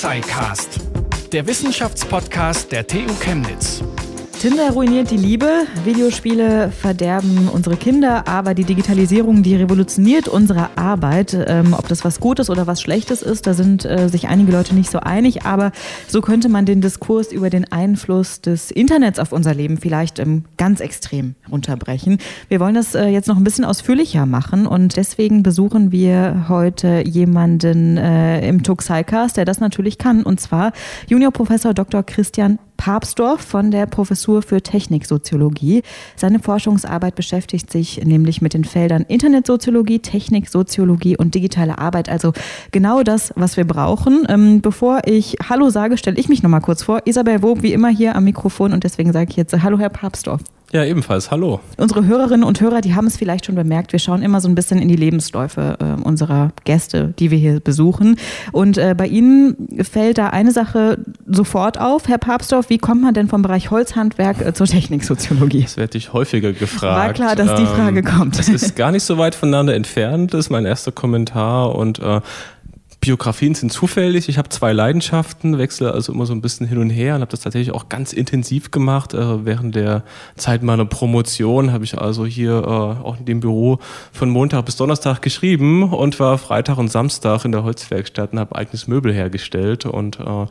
Tuxicast, der Wissenschaftspodcast der TU Chemnitz. Tinder ruiniert die Liebe, Videospiele verderben unsere Kinder, aber die Digitalisierung, die revolutioniert unsere Arbeit. Ähm, ob das was Gutes oder was Schlechtes ist, da sind äh, sich einige Leute nicht so einig, aber so könnte man den Diskurs über den Einfluss des Internets auf unser Leben vielleicht ähm, ganz extrem runterbrechen. Wir wollen das äh, jetzt noch ein bisschen ausführlicher machen und deswegen besuchen wir heute jemanden äh, im Tuxicast, der das natürlich kann, und zwar Juniorprofessor Dr. Christian Papsdorf von der Professur für Techniksoziologie. Seine Forschungsarbeit beschäftigt sich nämlich mit den Feldern Internetsoziologie, Techniksoziologie und digitale Arbeit. Also genau das, was wir brauchen. Ähm, bevor ich Hallo sage, stelle ich mich nochmal kurz vor. Isabel Wob, wie immer hier am Mikrofon und deswegen sage ich jetzt Hallo, Herr Papsdorf. Ja, ebenfalls. Hallo. Unsere Hörerinnen und Hörer, die haben es vielleicht schon bemerkt. Wir schauen immer so ein bisschen in die Lebensläufe äh, unserer Gäste, die wir hier besuchen. Und äh, bei Ihnen fällt da eine Sache sofort auf. Herr Papsdorf, wie kommt man denn vom Bereich Holzhandwerk äh, zur Techniksoziologie? Das werde ich häufiger gefragt. War klar, dass die Frage ähm, kommt. Das ist gar nicht so weit voneinander entfernt, das ist mein erster Kommentar. Und äh, Biografien sind zufällig. Ich habe zwei Leidenschaften, wechsle also immer so ein bisschen hin und her und habe das tatsächlich auch ganz intensiv gemacht. Äh, während der Zeit meiner Promotion habe ich also hier äh, auch in dem Büro von Montag bis Donnerstag geschrieben und war Freitag und Samstag in der Holzwerkstatt und habe eigenes Möbel hergestellt und äh,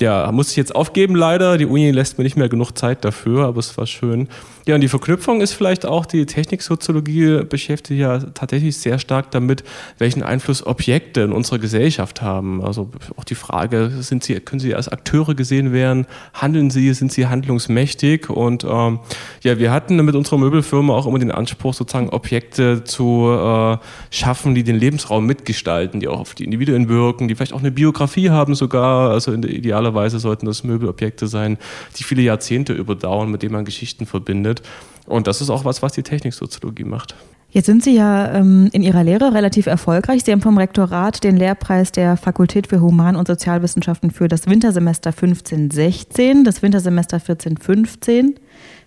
ja, muss ich jetzt aufgeben leider. Die Uni lässt mir nicht mehr genug Zeit dafür, aber es war schön. Ja, und die Verknüpfung ist vielleicht auch, die Techniksoziologie beschäftigt ja tatsächlich sehr stark damit, welchen Einfluss Objekte in unserer Gesellschaft haben. Also auch die Frage, sind sie, können sie als Akteure gesehen werden? Handeln sie? Sind sie handlungsmächtig? Und ähm, ja, wir hatten mit unserer Möbelfirma auch immer den Anspruch, sozusagen Objekte zu äh, schaffen, die den Lebensraum mitgestalten, die auch auf die Individuen wirken, die vielleicht auch eine Biografie haben sogar, also in der idealen Idealerweise sollten das Möbelobjekte sein, die viele Jahrzehnte überdauern, mit denen man Geschichten verbindet. Und das ist auch was, was die Techniksoziologie macht. Jetzt sind Sie ja ähm, in Ihrer Lehre relativ erfolgreich. Sie haben vom Rektorat den Lehrpreis der Fakultät für Human- und Sozialwissenschaften für das Wintersemester 15-16, das Wintersemester 14-15,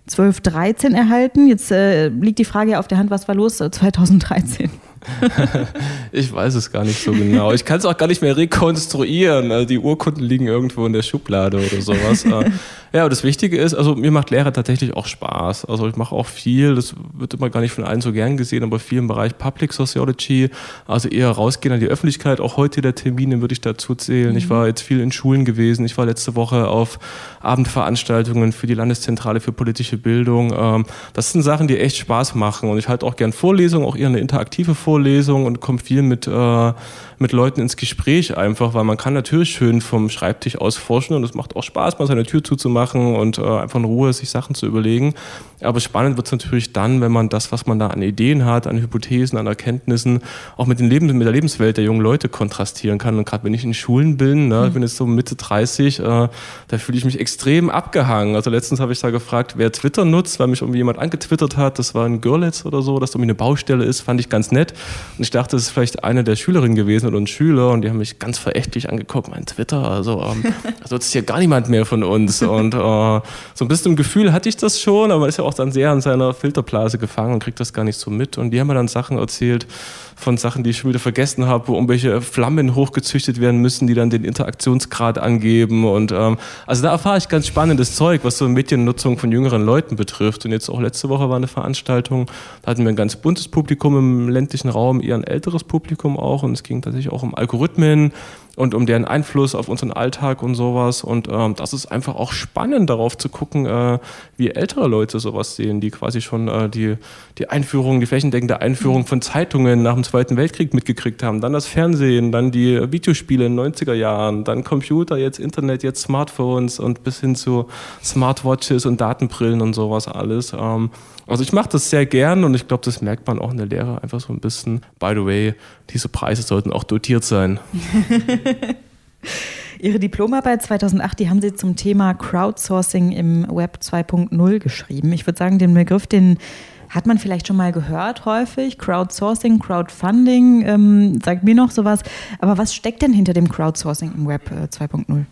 12-13 erhalten. Jetzt äh, liegt die Frage auf der Hand, was war los 2013? ich weiß es gar nicht so genau. Ich kann es auch gar nicht mehr rekonstruieren. Also die Urkunden liegen irgendwo in der Schublade oder sowas. Äh, ja, aber das Wichtige ist, also mir macht Lehre tatsächlich auch Spaß. Also ich mache auch viel, das wird immer gar nicht von allen so gern gesehen, aber viel im Bereich Public Sociology, also eher rausgehen an die Öffentlichkeit. Auch heute der Termine würde ich dazu zählen. Mhm. Ich war jetzt viel in Schulen gewesen. Ich war letzte Woche auf Abendveranstaltungen für die Landeszentrale für politische Bildung. Ähm, das sind Sachen, die echt Spaß machen. Und ich halte auch gern Vorlesungen, auch eher eine interaktive Vorlesung Vorlesung und komme viel mit, äh, mit Leuten ins Gespräch einfach, weil man kann natürlich schön vom Schreibtisch aus forschen und es macht auch Spaß, mal seine Tür zuzumachen und äh, einfach in Ruhe sich Sachen zu überlegen. Aber spannend wird es natürlich dann, wenn man das, was man da an Ideen hat, an Hypothesen, an Erkenntnissen, auch mit, den Lebens mit der Lebenswelt der jungen Leute kontrastieren kann. Und gerade wenn ich in Schulen bin, ne, ich bin jetzt so Mitte 30, äh, da fühle ich mich extrem abgehangen. Also letztens habe ich da gefragt, wer Twitter nutzt, weil mich irgendwie jemand angetwittert hat, das war in Görlitz oder so, dass da irgendwie eine Baustelle ist, fand ich ganz nett. Und ich dachte, das ist vielleicht eine der Schülerinnen gewesen oder ein Schüler und die haben mich ganz verächtlich angeguckt, mein Twitter, also ähm, also ist hier gar niemand mehr von uns. Und äh, so ein bisschen im Gefühl hatte ich das schon, aber man ist ja auch dann sehr an seiner Filterblase gefangen und kriegt das gar nicht so mit. Und die haben mir dann Sachen erzählt, von Sachen, die ich schon wieder vergessen habe, wo irgendwelche Flammen hochgezüchtet werden müssen, die dann den Interaktionsgrad angeben. Und ähm, also da erfahre ich ganz spannendes Zeug, was so Mediennutzung von jüngeren Leuten betrifft. Und jetzt auch letzte Woche war eine Veranstaltung, da hatten wir ein ganz buntes Publikum im ländlichen Raum, eher ein älteres Publikum auch. Und es ging tatsächlich auch um Algorithmen und um deren Einfluss auf unseren Alltag und sowas. Und ähm, das ist einfach auch spannend, darauf zu gucken, äh, wie ältere Leute sowas sehen, die quasi schon äh, die, die Einführung, die flächendeckende Einführung von Zeitungen nach dem Zweiten Weltkrieg mitgekriegt haben. Dann das Fernsehen, dann die Videospiele in den 90er Jahren, dann Computer, jetzt Internet, jetzt Smartphones und bis hin zu Smartwatches und Datenbrillen und sowas alles. Ähm, also ich mache das sehr gern und ich glaube, das merkt man auch in der Lehre einfach so ein bisschen. By the way, diese Preise sollten auch dotiert sein. Ihre Diplomarbeit 2008, die haben Sie zum Thema Crowdsourcing im Web 2.0 geschrieben. Ich würde sagen, den Begriff, den hat man vielleicht schon mal gehört häufig. Crowdsourcing, Crowdfunding, ähm, sagt mir noch sowas. Aber was steckt denn hinter dem Crowdsourcing im Web 2.0?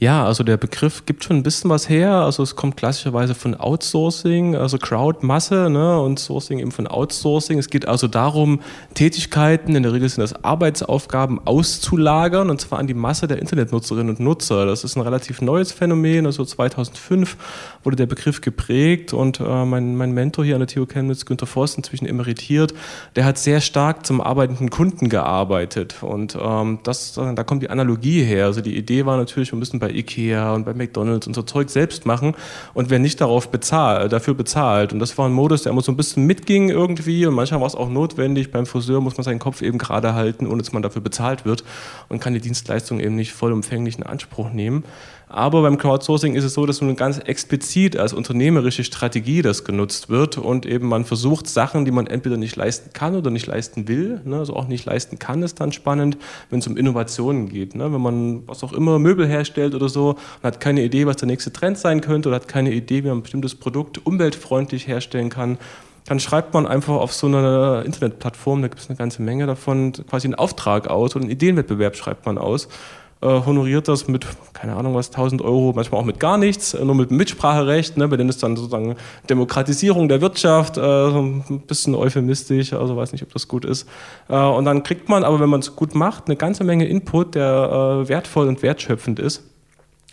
Ja, also der Begriff gibt schon ein bisschen was her. Also es kommt klassischerweise von Outsourcing, also Crowdmasse ne, und Sourcing eben von Outsourcing. Es geht also darum, Tätigkeiten, in der Regel sind das Arbeitsaufgaben, auszulagern und zwar an die Masse der Internetnutzerinnen und Nutzer. Das ist ein relativ neues Phänomen. Also 2005 wurde der Begriff geprägt und äh, mein, mein Mentor hier an der TU Chemnitz, Günter Voss, inzwischen emeritiert, der hat sehr stark zum arbeitenden Kunden gearbeitet und ähm, das, da kommt die Analogie her. Also die Idee war natürlich, wir müssen bei Ikea und bei McDonalds und so Zeug selbst machen und wer nicht darauf bezahlt, dafür bezahlt. Und das war ein Modus, der immer so ein bisschen mitging irgendwie und manchmal war es auch notwendig. Beim Friseur muss man seinen Kopf eben gerade halten, ohne dass man dafür bezahlt wird und kann die Dienstleistung eben nicht vollumfänglich in Anspruch nehmen. Aber beim Crowdsourcing ist es so, dass nun ganz explizit als unternehmerische Strategie das genutzt wird und eben man versucht, Sachen, die man entweder nicht leisten kann oder nicht leisten will, ne, also auch nicht leisten kann, ist dann spannend, wenn es um Innovationen geht. Ne? Wenn man was auch immer Möbel herstellt oder so und hat keine Idee, was der nächste Trend sein könnte oder hat keine Idee, wie man ein bestimmtes Produkt umweltfreundlich herstellen kann, dann schreibt man einfach auf so einer Internetplattform, da gibt es eine ganze Menge davon, quasi einen Auftrag aus oder einen Ideenwettbewerb schreibt man aus honoriert das mit, keine Ahnung was, 1000 Euro, manchmal auch mit gar nichts, äh, nur mit Mitspracherecht, ne, bei denen ist dann sozusagen Demokratisierung der Wirtschaft, äh, ein bisschen euphemistisch, also weiß nicht, ob das gut ist. Äh, und dann kriegt man aber, wenn man es gut macht, eine ganze Menge Input, der äh, wertvoll und wertschöpfend ist.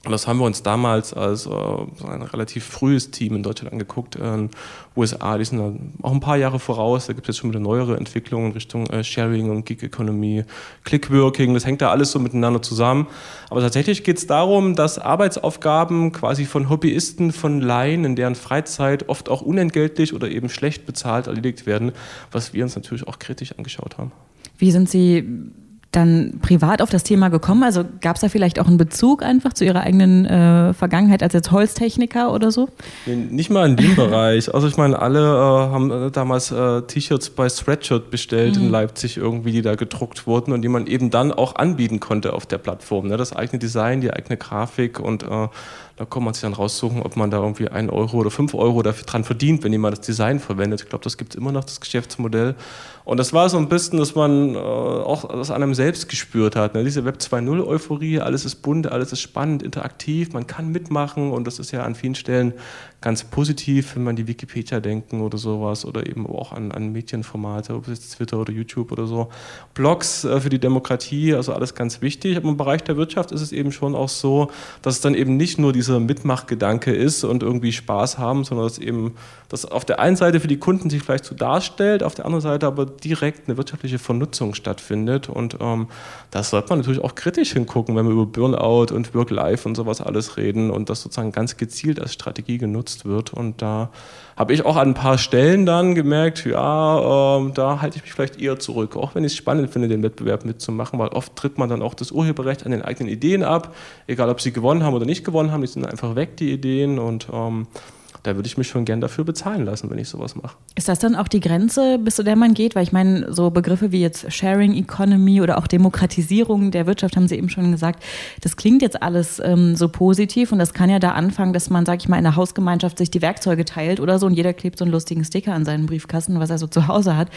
Und das haben wir uns damals als äh, ein relativ frühes Team in Deutschland angeguckt. Äh, USA, die sind auch ein paar Jahre voraus. Da gibt es jetzt schon wieder neuere Entwicklungen in Richtung äh, Sharing und Gig Economy, Clickworking. Das hängt da alles so miteinander zusammen. Aber tatsächlich geht es darum, dass Arbeitsaufgaben quasi von Hobbyisten, von Laien in deren Freizeit oft auch unentgeltlich oder eben schlecht bezahlt erledigt werden, was wir uns natürlich auch kritisch angeschaut haben. Wie sind Sie dann privat auf das Thema gekommen? Also gab es da vielleicht auch einen Bezug einfach zu Ihrer eigenen äh, Vergangenheit als jetzt Holztechniker oder so? Nee, nicht mal in dem Bereich. Also ich meine, alle äh, haben äh, damals äh, T-Shirts bei Spreadshirt bestellt mhm. in Leipzig irgendwie, die da gedruckt wurden und die man eben dann auch anbieten konnte auf der Plattform. Ne? Das eigene Design, die eigene Grafik und äh, da kann man sich dann raussuchen, ob man da irgendwie ein Euro oder fünf Euro dafür dran verdient, wenn jemand das Design verwendet. Ich glaube, das gibt es immer noch, das Geschäftsmodell. Und das war so ein bisschen, dass man äh, auch das an einem selbst gespürt hat. Ne? Diese Web 2.0 Euphorie, alles ist bunt, alles ist spannend, interaktiv, man kann mitmachen und das ist ja an vielen Stellen ganz positiv, wenn man die Wikipedia denken oder sowas oder eben auch an, an Medienformate, ob es jetzt Twitter oder YouTube oder so. Blogs äh, für die Demokratie, also alles ganz wichtig. Aber im Bereich der Wirtschaft ist es eben schon auch so, dass es dann eben nicht nur dieser Mitmachgedanke ist und irgendwie Spaß haben, sondern dass eben das auf der einen Seite für die Kunden sich vielleicht so darstellt, auf der anderen Seite aber direkt eine wirtschaftliche Vernutzung stattfindet. Und ähm, das sollte man natürlich auch kritisch hingucken, wenn wir über Burnout und Work-Life und sowas alles reden und das sozusagen ganz gezielt als Strategie genutzt wird. Und da habe ich auch an ein paar Stellen dann gemerkt, ja, äh, da halte ich mich vielleicht eher zurück, auch wenn ich es spannend finde, den Wettbewerb mitzumachen, weil oft tritt man dann auch das Urheberrecht an den eigenen Ideen ab, egal ob sie gewonnen haben oder nicht gewonnen haben, die sind einfach weg, die Ideen. Und ähm, da würde ich mich schon gern dafür bezahlen lassen, wenn ich sowas mache. Ist das dann auch die Grenze, bis zu der man geht? Weil ich meine, so Begriffe wie jetzt Sharing Economy oder auch Demokratisierung der Wirtschaft, haben Sie eben schon gesagt, das klingt jetzt alles ähm, so positiv und das kann ja da anfangen, dass man, sag ich mal, in der Hausgemeinschaft sich die Werkzeuge teilt oder so und jeder klebt so einen lustigen Sticker an seinen Briefkasten, was er so zu Hause hat.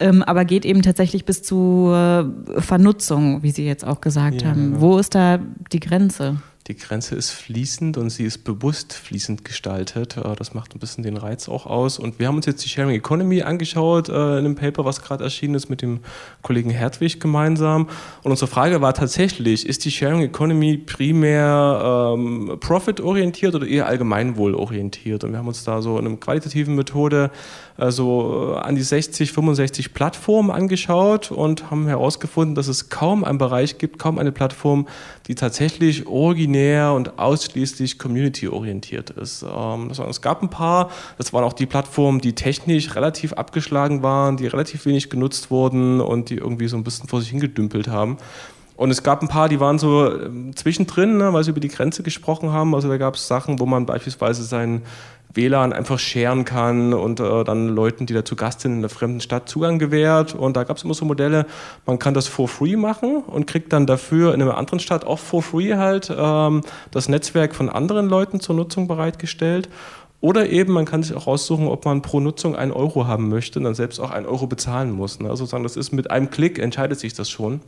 Ähm, aber geht eben tatsächlich bis zu äh, Vernutzung, wie Sie jetzt auch gesagt ja. haben. Wo ist da die Grenze? Die Grenze ist fließend und sie ist bewusst fließend gestaltet. Äh, das macht ein bisschen den Reiz auch aus. Und wir haben uns jetzt die Sharing Economy angeschaut äh, in einem Paper, was gerade erschienen ist mit dem Kollegen Hertwig gemeinsam. Und unsere Frage war tatsächlich, ist die Sharing Economy primär ähm, profit-orientiert oder eher allgemeinwohl-orientiert? Und wir haben uns da so in einer qualitativen Methode also an die 60, 65 Plattformen angeschaut und haben herausgefunden, dass es kaum einen Bereich gibt, kaum eine Plattform, die tatsächlich originär und ausschließlich community-orientiert ist. Ähm, es gab ein paar, das waren auch die Plattformen, die technisch relativ abgeschlagen waren, die relativ wenig genutzt wurden und die irgendwie so ein bisschen vor sich hingedümpelt haben. Und es gab ein paar, die waren so ähm, zwischendrin, ne, weil sie über die Grenze gesprochen haben. Also da gab es Sachen, wo man beispielsweise seinen WLAN einfach scheren kann und äh, dann Leuten, die da zu Gast sind in einer fremden Stadt, Zugang gewährt. Und da gab es immer so Modelle, man kann das for free machen und kriegt dann dafür in einer anderen Stadt auch for free halt ähm, das Netzwerk von anderen Leuten zur Nutzung bereitgestellt. Oder eben, man kann sich auch raussuchen, ob man pro Nutzung einen Euro haben möchte und dann selbst auch einen Euro bezahlen muss. Ne? Also sozusagen, das ist mit einem Klick, entscheidet sich das schon.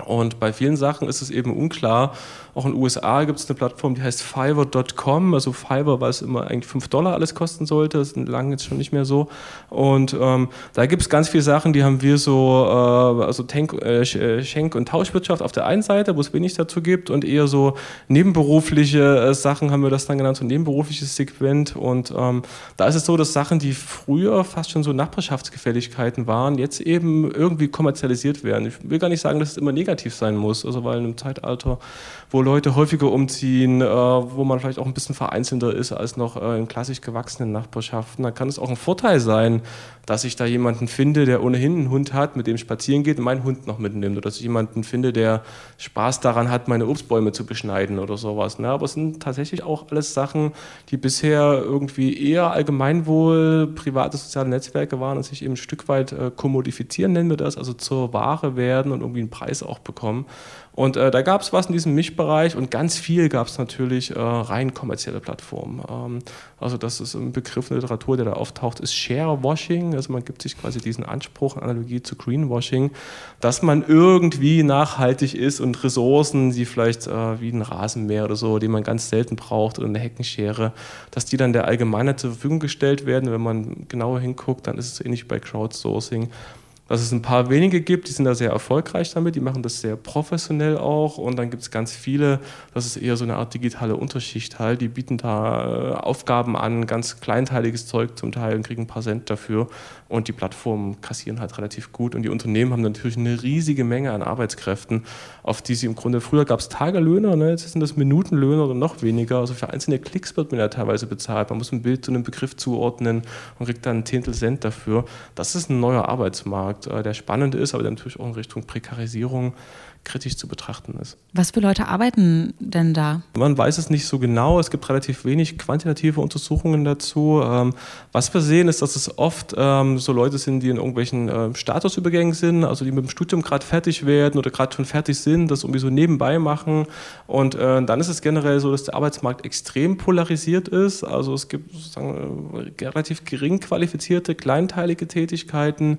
Und bei vielen Sachen ist es eben unklar. Auch in den USA gibt es eine Plattform, die heißt Fiverr.com. Also Fiverr, weil es immer eigentlich 5 Dollar alles kosten sollte. Das ist lange jetzt schon nicht mehr so. Und ähm, da gibt es ganz viele Sachen, die haben wir so, äh, also Tank, äh, äh, Schenk- und Tauschwirtschaft auf der einen Seite, wo es wenig dazu gibt und eher so nebenberufliche äh, Sachen haben wir das dann genannt, so nebenberufliches Segment. Und ähm, da ist es so, dass Sachen, die früher fast schon so Nachbarschaftsgefälligkeiten waren, jetzt eben irgendwie kommerzialisiert werden. Ich will gar nicht sagen, dass es immer negativ sein muss, also weil in einem Zeitalter, wo Leute häufiger umziehen, äh, wo man vielleicht auch ein bisschen vereinzelter ist als noch äh, in klassisch gewachsenen Nachbarschaften, dann kann es auch ein Vorteil sein, dass ich da jemanden finde, der ohnehin einen Hund hat, mit dem spazieren geht und meinen Hund noch mitnimmt. Oder dass ich jemanden finde, der Spaß daran hat, meine Obstbäume zu beschneiden oder sowas. Ne? Aber es sind tatsächlich auch alles Sachen, die bisher irgendwie eher Allgemeinwohl, private soziale Netzwerke waren und sich eben ein Stück weit äh, kommodifizieren, nennen wir das, also zur Ware werden und irgendwie einen Preis auch bekommen. Und äh, da gab es was in diesem Mischbereich und ganz viel gab es natürlich äh, rein kommerzielle Plattformen. Ähm, also das ist ein Begriff in der Literatur, der da auftaucht, ist Sharewashing. Also man gibt sich quasi diesen Anspruch, Analogie zu Greenwashing, dass man irgendwie nachhaltig ist und Ressourcen, die vielleicht äh, wie ein Rasenmäher oder so, die man ganz selten braucht oder eine Heckenschere, dass die dann der Allgemeinheit zur Verfügung gestellt werden. Wenn man genauer hinguckt, dann ist es ähnlich bei Crowdsourcing dass es ein paar wenige gibt, die sind da sehr erfolgreich damit, die machen das sehr professionell auch. Und dann gibt es ganz viele, das ist eher so eine Art digitale Unterschicht halt, die bieten da äh, Aufgaben an, ganz kleinteiliges Zeug zum Teil und kriegen ein paar Cent dafür. Und die Plattformen kassieren halt relativ gut. Und die Unternehmen haben natürlich eine riesige Menge an Arbeitskräften, auf die sie im Grunde, früher gab es Tagelöhner, ne? jetzt sind das Minutenlöhner oder noch weniger, also für einzelne Klicks wird man ja teilweise bezahlt, man muss ein Bild zu einem Begriff zuordnen und kriegt dann ein Zehntel Cent dafür, das ist ein neuer Arbeitsmarkt. Markt, äh, der spannend ist, aber der natürlich auch in Richtung Prekarisierung kritisch zu betrachten ist. Was für Leute arbeiten denn da? Man weiß es nicht so genau. Es gibt relativ wenig quantitative Untersuchungen dazu. Ähm, was wir sehen, ist, dass es oft ähm, so Leute sind, die in irgendwelchen äh, Statusübergängen sind, also die mit dem Studium gerade fertig werden oder gerade schon fertig sind, das irgendwie so nebenbei machen. Und äh, dann ist es generell so, dass der Arbeitsmarkt extrem polarisiert ist. Also es gibt sozusagen äh, relativ gering qualifizierte, kleinteilige Tätigkeiten.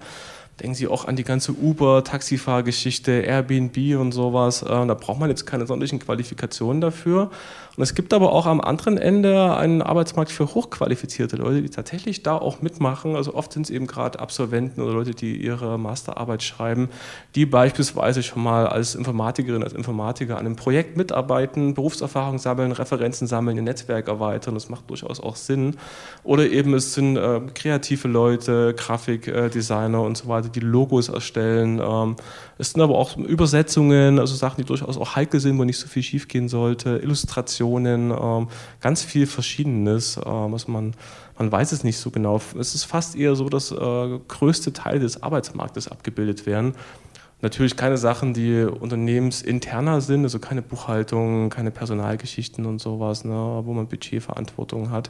Denken Sie auch an die ganze Uber, Taxifahrgeschichte, Airbnb und sowas. Äh, da braucht man jetzt keine sonderlichen Qualifikationen dafür. Und es gibt aber auch am anderen Ende einen Arbeitsmarkt für hochqualifizierte Leute, die tatsächlich da auch mitmachen. Also oft sind es eben gerade Absolventen oder Leute, die ihre Masterarbeit schreiben, die beispielsweise schon mal als Informatikerin, als Informatiker an einem Projekt mitarbeiten, Berufserfahrung sammeln, Referenzen sammeln, ihr Netzwerk erweitern. Das macht durchaus auch Sinn. Oder eben es sind äh, kreative Leute, Grafikdesigner äh, und so weiter, die Logos erstellen. Ähm, es sind aber auch Übersetzungen, also Sachen, die durchaus auch heikel sind, wo nicht so viel schiefgehen sollte, Illustrationen, ähm, ganz viel Verschiedenes, äh, was man, man weiß es nicht so genau. Es ist fast eher so, dass äh, größte Teile des Arbeitsmarktes abgebildet werden. Natürlich keine Sachen, die unternehmensinterner sind, also keine Buchhaltung, keine Personalgeschichten und sowas, ne, wo man Budgetverantwortung hat.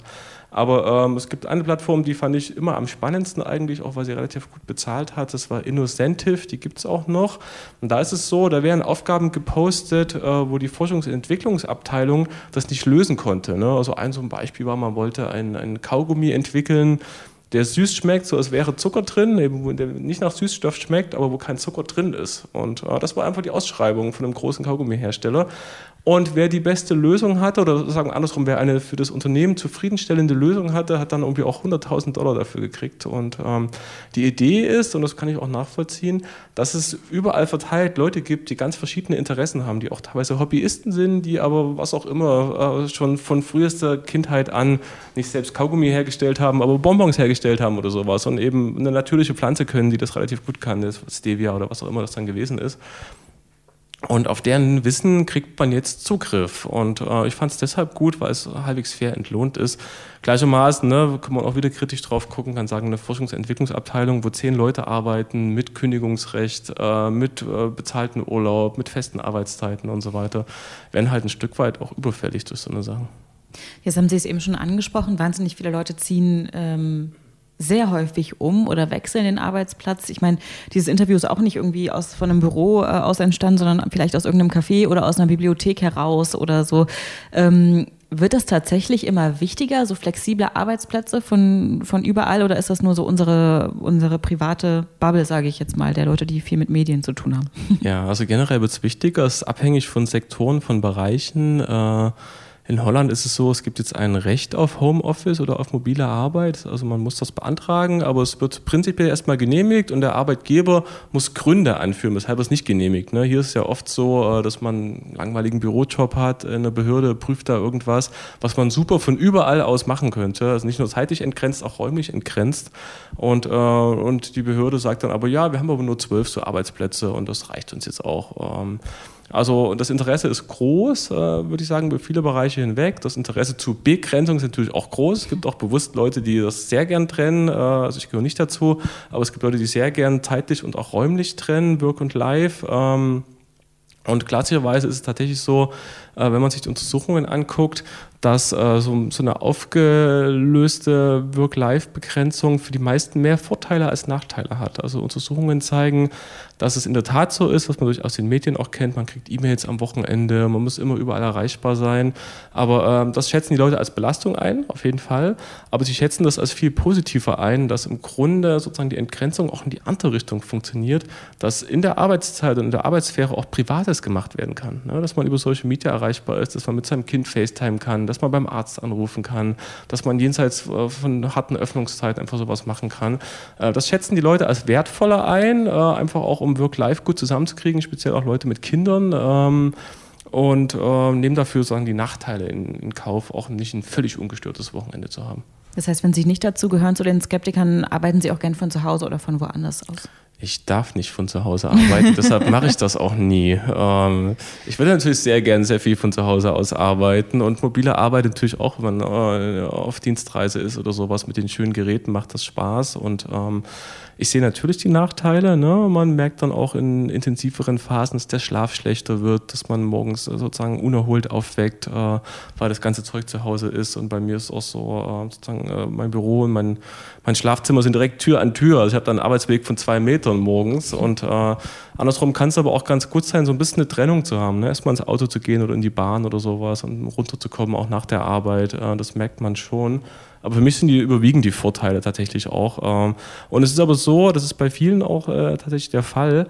Aber ähm, es gibt eine Plattform, die fand ich immer am spannendsten eigentlich, auch weil sie relativ gut bezahlt hat. Das war Innocentive, die gibt es auch noch. Und da ist es so, da werden Aufgaben gepostet, äh, wo die Forschungs- und Entwicklungsabteilung das nicht lösen konnte. Ne? Also ein so ein Beispiel war, man wollte ein, ein Kaugummi entwickeln, der süß schmeckt, so als wäre Zucker drin, der nicht nach Süßstoff schmeckt, aber wo kein Zucker drin ist. Und äh, das war einfach die Ausschreibung von einem großen Kaugummihersteller. Und wer die beste Lösung hatte, oder sagen andersrum, wer eine für das Unternehmen zufriedenstellende Lösung hatte, hat dann irgendwie auch 100.000 Dollar dafür gekriegt. Und ähm, die Idee ist, und das kann ich auch nachvollziehen, dass es überall verteilt Leute gibt, die ganz verschiedene Interessen haben, die auch teilweise Hobbyisten sind, die aber was auch immer äh, schon von frühester Kindheit an nicht selbst Kaugummi hergestellt haben, aber Bonbons hergestellt haben oder sowas und eben eine natürliche Pflanze können, die das relativ gut kann, das Stevia oder was auch immer das dann gewesen ist. Und auf deren Wissen kriegt man jetzt Zugriff. Und äh, ich fand es deshalb gut, weil es halbwegs fair entlohnt ist. Gleichermaßen ne, kann man auch wieder kritisch drauf gucken, kann sagen, eine Forschungsentwicklungsabteilung, wo zehn Leute arbeiten, mit Kündigungsrecht, äh, mit äh, bezahlten Urlaub, mit festen Arbeitszeiten und so weiter, werden halt ein Stück weit auch überfällig durch so eine Sache. Jetzt haben Sie es eben schon angesprochen, wahnsinnig viele Leute ziehen ähm, sehr häufig um oder wechseln den Arbeitsplatz. Ich meine, dieses Interview ist auch nicht irgendwie aus von einem Büro äh, aus entstanden, sondern vielleicht aus irgendeinem Café oder aus einer Bibliothek heraus oder so. Ähm, wird das tatsächlich immer wichtiger, so flexible Arbeitsplätze von, von überall oder ist das nur so unsere, unsere private Bubble, sage ich jetzt mal, der Leute, die viel mit Medien zu tun haben? Ja, also generell wird es wichtiger, es ist abhängig von Sektoren, von Bereichen. Äh in Holland ist es so, es gibt jetzt ein Recht auf Homeoffice oder auf mobile Arbeit. Also man muss das beantragen, aber es wird prinzipiell erstmal genehmigt und der Arbeitgeber muss Gründe anführen, weshalb es nicht genehmigt. Ne? Hier ist es ja oft so, äh, dass man einen langweiligen Bürojob hat, eine Behörde prüft da irgendwas, was man super von überall aus machen könnte. Also nicht nur zeitlich entgrenzt, auch räumlich entgrenzt. Und, äh, und die Behörde sagt dann aber, ja, wir haben aber nur zwölf so Arbeitsplätze und das reicht uns jetzt auch. Ähm, also das Interesse ist groß, äh, würde ich sagen, über viele Bereiche hinweg. Das Interesse zu Begrenzung ist natürlich auch groß. Es gibt auch bewusst Leute, die das sehr gern trennen. Äh, also ich gehöre nicht dazu, aber es gibt Leute, die sehr gern zeitlich und auch räumlich trennen, Work und Life. Ähm, und klassischerweise ist es tatsächlich so, äh, wenn man sich die Untersuchungen anguckt, dass äh, so, so, eine aufgelöste Work-Life-Begrenzung für die meisten mehr Vorteile als Nachteile hat. Also Untersuchungen zeigen, dass es in der Tat so ist, was man durchaus den Medien auch kennt. Man kriegt E-Mails am Wochenende, man muss immer überall erreichbar sein. Aber ähm, das schätzen die Leute als Belastung ein, auf jeden Fall. Aber sie schätzen das als viel positiver ein, dass im Grunde sozusagen die Entgrenzung auch in die andere Richtung funktioniert, dass in der Arbeitszeit und in der Arbeitssphäre auch Privates gemacht werden kann. Ne? Dass man über Social Media erreichbar ist, dass man mit seinem Kind FaceTime kann, dass man beim Arzt anrufen kann, dass man jenseits äh, von harten Öffnungszeiten einfach sowas machen kann. Äh, das schätzen die Leute als wertvoller ein, äh, einfach auch um Work-Life gut zusammenzukriegen, speziell auch Leute mit Kindern. Ähm, und nehmen dafür sagen die Nachteile in, in Kauf, auch nicht ein völlig ungestörtes Wochenende zu haben. Das heißt, wenn Sie nicht dazu gehören zu den Skeptikern, arbeiten Sie auch gern von zu Hause oder von woanders aus? Ich darf nicht von zu Hause arbeiten, deshalb mache ich das auch nie. Ähm, ich würde natürlich sehr gern sehr viel von zu Hause aus arbeiten und mobile Arbeit natürlich auch, wenn man äh, auf Dienstreise ist oder sowas mit den schönen Geräten, macht das Spaß und ähm, ich sehe natürlich die Nachteile. Ne? Man merkt dann auch in intensiveren Phasen, dass der Schlaf schlechter wird, dass man morgens sozusagen unerholt aufweckt, äh, weil das ganze Zeug zu Hause ist. Und bei mir ist auch so, äh, sozusagen äh, mein Büro und mein, mein Schlafzimmer sind direkt Tür an Tür. Also ich habe da einen Arbeitsweg von zwei Metern morgens. Und äh, andersrum kann es aber auch ganz gut sein, so ein bisschen eine Trennung zu haben. Ne? Erstmal ins Auto zu gehen oder in die Bahn oder sowas und runterzukommen, auch nach der Arbeit. Äh, das merkt man schon. Aber für mich sind die überwiegend die Vorteile tatsächlich auch. Ähm, und es ist aber so, das ist bei vielen auch äh, tatsächlich der Fall,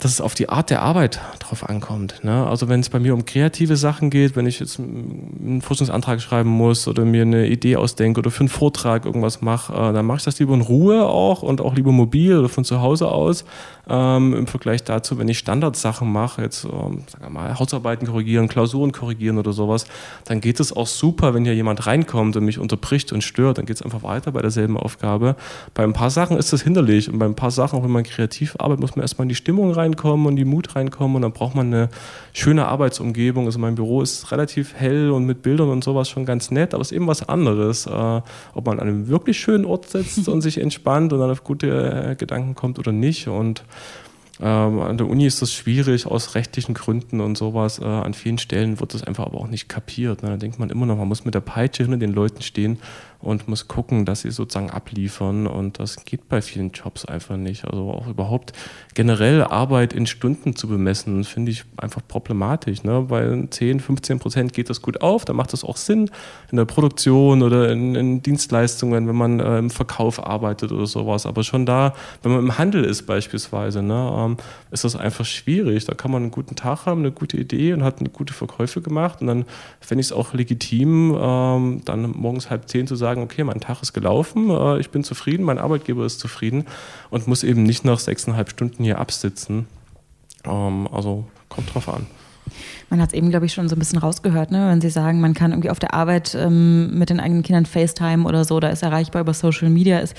dass es auf die Art der Arbeit drauf ankommt. Ne? Also wenn es bei mir um kreative Sachen geht, wenn ich jetzt einen Forschungsantrag schreiben muss oder mir eine Idee ausdenke oder für einen Vortrag irgendwas mache, äh, dann mache ich das lieber in Ruhe auch und auch lieber mobil oder von zu Hause aus. Ähm, Im Vergleich dazu, wenn ich Standardsachen mache, jetzt ähm, sagen wir mal Hausarbeiten korrigieren, Klausuren korrigieren oder sowas, dann geht es auch super, wenn hier jemand reinkommt und mich unterbricht und stört, dann geht es einfach weiter bei derselben Aufgabe. Bei ein paar Sachen ist das hinderlich und bei ein paar Sachen, auch wenn man kreativ arbeitet, muss man erstmal in die Stimmung reinkommen und die Mut reinkommen und dann braucht man eine schöne Arbeitsumgebung. Also mein Büro ist relativ hell und mit Bildern und sowas schon ganz nett, aber es ist eben was anderes, äh, ob man an einem wirklich schönen Ort sitzt und sich entspannt und dann auf gute äh, Gedanken kommt oder nicht und ähm, an der Uni ist das schwierig aus rechtlichen Gründen und sowas. Äh, an vielen Stellen wird das einfach aber auch nicht kapiert. Ne? Da denkt man immer noch, man muss mit der Peitsche hinter den Leuten stehen und muss gucken, dass sie sozusagen abliefern. Und das geht bei vielen Jobs einfach nicht. Also auch überhaupt generell Arbeit in Stunden zu bemessen, finde ich einfach problematisch. Ne? Bei 10, 15 Prozent geht das gut auf, da macht das auch Sinn in der Produktion oder in, in Dienstleistungen, wenn man äh, im Verkauf arbeitet oder sowas. Aber schon da, wenn man im Handel ist beispielsweise, ne, ähm, ist das einfach schwierig. Da kann man einen guten Tag haben, eine gute Idee und hat eine gute Verkäufe gemacht. Und dann fände ich es auch legitim, ähm, dann morgens halb zehn zu sagen, sagen, okay, mein Tag ist gelaufen, äh, ich bin zufrieden, mein Arbeitgeber ist zufrieden und muss eben nicht nach sechseinhalb Stunden hier absitzen. Ähm, also kommt drauf an. Man hat es eben, glaube ich, schon so ein bisschen rausgehört, ne? wenn Sie sagen, man kann irgendwie auf der Arbeit ähm, mit den eigenen Kindern FaceTime oder so, da ist erreichbar über Social Media, ist,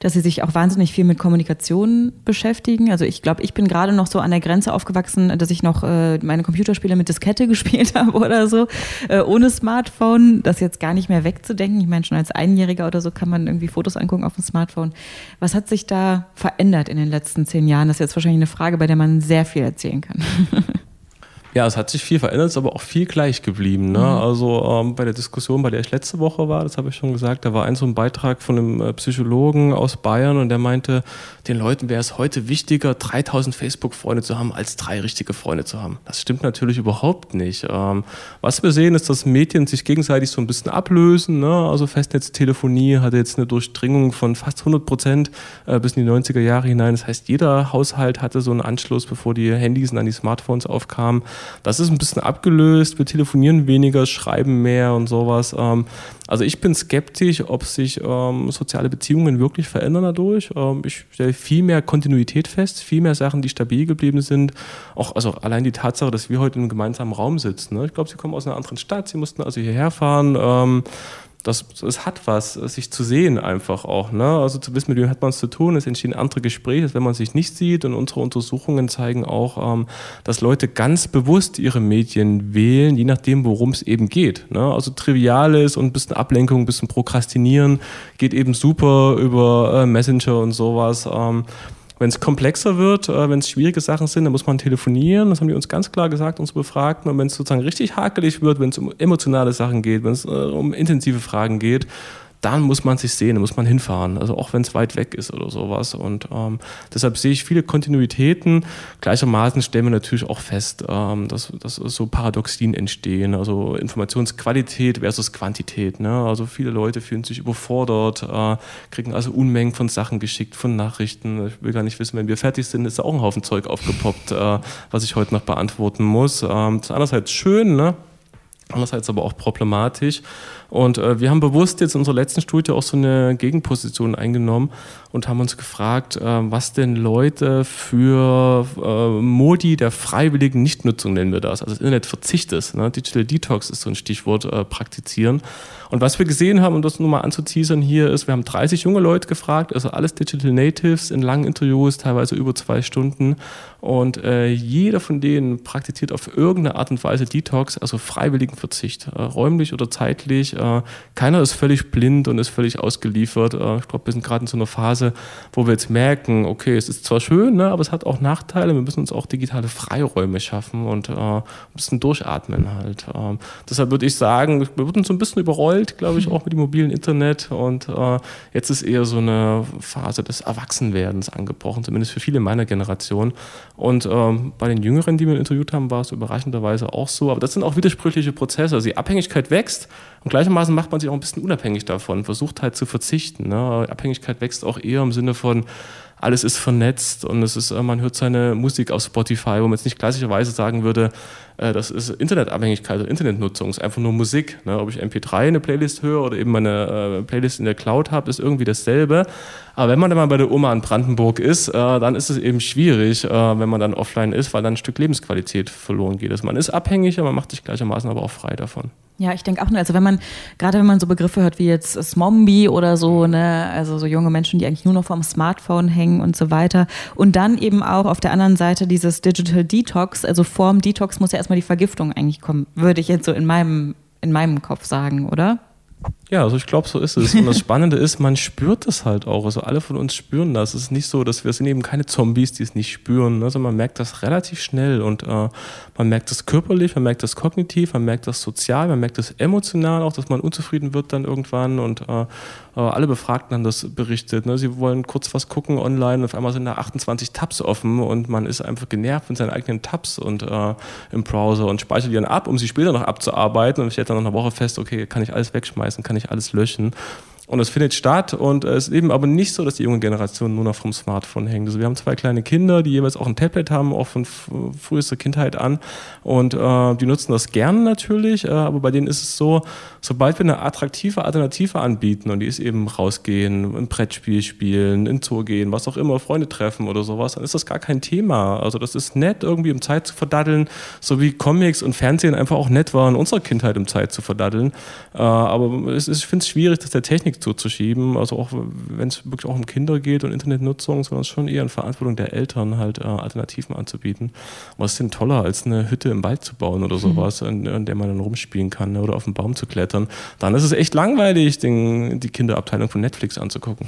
dass Sie sich auch wahnsinnig viel mit Kommunikation beschäftigen. Also ich glaube, ich bin gerade noch so an der Grenze aufgewachsen, dass ich noch äh, meine Computerspiele mit Diskette gespielt habe oder so, äh, ohne Smartphone. Das jetzt gar nicht mehr wegzudenken. Ich meine, schon als Einjähriger oder so kann man irgendwie Fotos angucken auf dem Smartphone. Was hat sich da verändert in den letzten zehn Jahren? Das ist jetzt wahrscheinlich eine Frage, bei der man sehr viel erzählen kann. Ja, es hat sich viel verändert, ist aber auch viel gleich geblieben. Ne? Mhm. Also ähm, bei der Diskussion, bei der ich letzte Woche war, das habe ich schon gesagt, da war ein so ein Beitrag von einem äh, Psychologen aus Bayern und der meinte, den Leuten wäre es heute wichtiger, 3000 Facebook-Freunde zu haben, als drei richtige Freunde zu haben. Das stimmt natürlich überhaupt nicht. Ähm, was wir sehen, ist, dass Medien sich gegenseitig so ein bisschen ablösen. Ne? Also Festnetztelefonie hatte jetzt eine Durchdringung von fast 100 Prozent äh, bis in die 90er Jahre hinein. Das heißt, jeder Haushalt hatte so einen Anschluss, bevor die Handys und dann die Smartphones aufkamen. Das ist ein bisschen abgelöst. Wir telefonieren weniger, schreiben mehr und sowas. Ähm, also ich bin skeptisch, ob sich ähm, soziale Beziehungen wirklich verändern dadurch. Ähm, ich stelle viel mehr Kontinuität fest, viel mehr Sachen, die stabil geblieben sind. Auch also allein die Tatsache, dass wir heute in einem gemeinsamen Raum sitzen. Ne? Ich glaube, Sie kommen aus einer anderen Stadt, Sie mussten also hierher fahren. Das, es hat was, sich zu sehen einfach auch. Ne? Also zu wissen, mit wem hat man es zu tun. Es entstehen andere Gespräche, als wenn man sich nicht sieht. Und unsere Untersuchungen zeigen auch, ähm, dass Leute ganz bewusst ihre Medien wählen, je nachdem, worum es eben geht. Ne? Also Triviales und ein bisschen Ablenkung, ein bisschen Prokrastinieren geht eben super über äh, Messenger und sowas. Ähm, wenn es komplexer wird, äh, wenn es schwierige Sachen sind, dann muss man telefonieren. Das haben die uns ganz klar gesagt, unsere Befragten. Und wenn es sozusagen richtig hakelig wird, wenn es um emotionale Sachen geht, wenn es äh, um intensive Fragen geht, dann muss man sich sehen, dann muss man hinfahren. Also auch wenn es weit weg ist oder sowas. Und ähm, deshalb sehe ich viele Kontinuitäten. Gleichermaßen stellen wir natürlich auch fest, ähm, dass, dass so Paradoxien entstehen. Also Informationsqualität versus Quantität. Ne? Also viele Leute fühlen sich überfordert, äh, kriegen also Unmengen von Sachen geschickt, von Nachrichten. Ich will gar nicht wissen, wenn wir fertig sind, ist da auch ein Haufen Zeug aufgepoppt, äh, was ich heute noch beantworten muss. Ähm, das ist einerseits schön, ne? Andererseits aber auch problematisch. Und äh, wir haben bewusst jetzt in unserer letzten Studie auch so eine Gegenposition eingenommen und haben uns gefragt, äh, was denn Leute für äh, Modi der freiwilligen Nichtnutzung nennen wir das, also das Internetverzicht ist. Ne? Digital Detox ist so ein Stichwort, äh, praktizieren. Und was wir gesehen haben, um das nur mal anzuteasern hier, ist, wir haben 30 junge Leute gefragt, also alles Digital Natives in langen Interviews, teilweise über zwei Stunden. Und äh, jeder von denen praktiziert auf irgendeine Art und Weise Detox, also freiwilligen Verzicht, äh, räumlich oder zeitlich. Äh, keiner ist völlig blind und ist völlig ausgeliefert. Äh, ich glaube, wir sind gerade in so einer Phase, wo wir jetzt merken, okay, es ist zwar schön, ne, aber es hat auch Nachteile. Wir müssen uns auch digitale Freiräume schaffen und äh, ein bisschen durchatmen halt. Ähm, deshalb würde ich sagen, wir wurden so ein bisschen überrollt glaube ich, auch mit dem mobilen Internet. Und äh, jetzt ist eher so eine Phase des Erwachsenwerdens angebrochen, zumindest für viele meiner Generation. Und ähm, bei den Jüngeren, die wir interviewt haben, war es überraschenderweise auch so. Aber das sind auch widersprüchliche Prozesse. Also die Abhängigkeit wächst und gleichermaßen macht man sich auch ein bisschen unabhängig davon, versucht halt zu verzichten. Ne? Abhängigkeit wächst auch eher im Sinne von, alles ist vernetzt und es ist, äh, man hört seine Musik auf Spotify, wo man jetzt nicht klassischerweise sagen würde, das ist Internetabhängigkeit oder Internetnutzung, ist einfach nur Musik. Ne? Ob ich MP3 eine Playlist höre oder eben meine äh, Playlist in der Cloud habe, ist irgendwie dasselbe. Aber wenn man dann mal bei der Oma in Brandenburg ist, dann ist es eben schwierig, wenn man dann offline ist, weil dann ein Stück Lebensqualität verloren geht. Also man ist abhängig, aber man macht sich gleichermaßen aber auch frei davon. Ja, ich denke auch nur, also wenn man, gerade wenn man so Begriffe hört wie jetzt Smombie oder so, ne, also so junge Menschen, die eigentlich nur noch vorm Smartphone hängen und so weiter. Und dann eben auch auf der anderen Seite dieses Digital Detox, also vorm Detox muss ja erstmal die Vergiftung eigentlich kommen, würde ich jetzt so in meinem, in meinem Kopf sagen, oder? Ja, also ich glaube, so ist es. Und das Spannende ist, man spürt es halt auch. Also alle von uns spüren das. Es ist nicht so, dass wir sind eben keine Zombies, die es nicht spüren. Also man merkt das relativ schnell und äh, man merkt das körperlich, man merkt das kognitiv, man merkt das sozial, man merkt das emotional auch, dass man unzufrieden wird dann irgendwann und äh alle Befragten haben das berichtet. Ne? Sie wollen kurz was gucken online und auf einmal sind da 28 Tabs offen und man ist einfach genervt von seinen eigenen Tabs und äh, im Browser und speichert die dann ab, um sie später noch abzuarbeiten und stellt dann nach einer Woche fest, okay, kann ich alles wegschmeißen, kann ich alles löschen. Und es findet statt und es ist eben aber nicht so, dass die junge Generation nur noch vom Smartphone hängt. Also wir haben zwei kleine Kinder, die jeweils auch ein Tablet haben, auch von frühester Kindheit an. Und äh, die nutzen das gern natürlich, äh, aber bei denen ist es so, sobald wir eine attraktive Alternative anbieten und die ist eben rausgehen, ein Brettspiel spielen, in Zoo gehen, was auch immer, Freunde treffen oder sowas, dann ist das gar kein Thema. Also das ist nett, irgendwie um Zeit zu verdaddeln, so wie Comics und Fernsehen einfach auch nett waren, unserer Kindheit um Zeit zu verdaddeln. Äh, aber es ist, ich finde es schwierig, dass der Technik zuzuschieben. Also auch wenn es wirklich auch um Kinder geht und Internetnutzung, sondern es schon eher in Verantwortung der Eltern, halt äh, Alternativen anzubieten. Was ist denn toller, als eine Hütte im Wald zu bauen oder mhm. sowas, mhm. in, in, der man dann rumspielen kann ne, oder auf den Baum zu klettern. Dann ist es echt langweilig, den, die Kinderabteilung von Netflix anzugucken.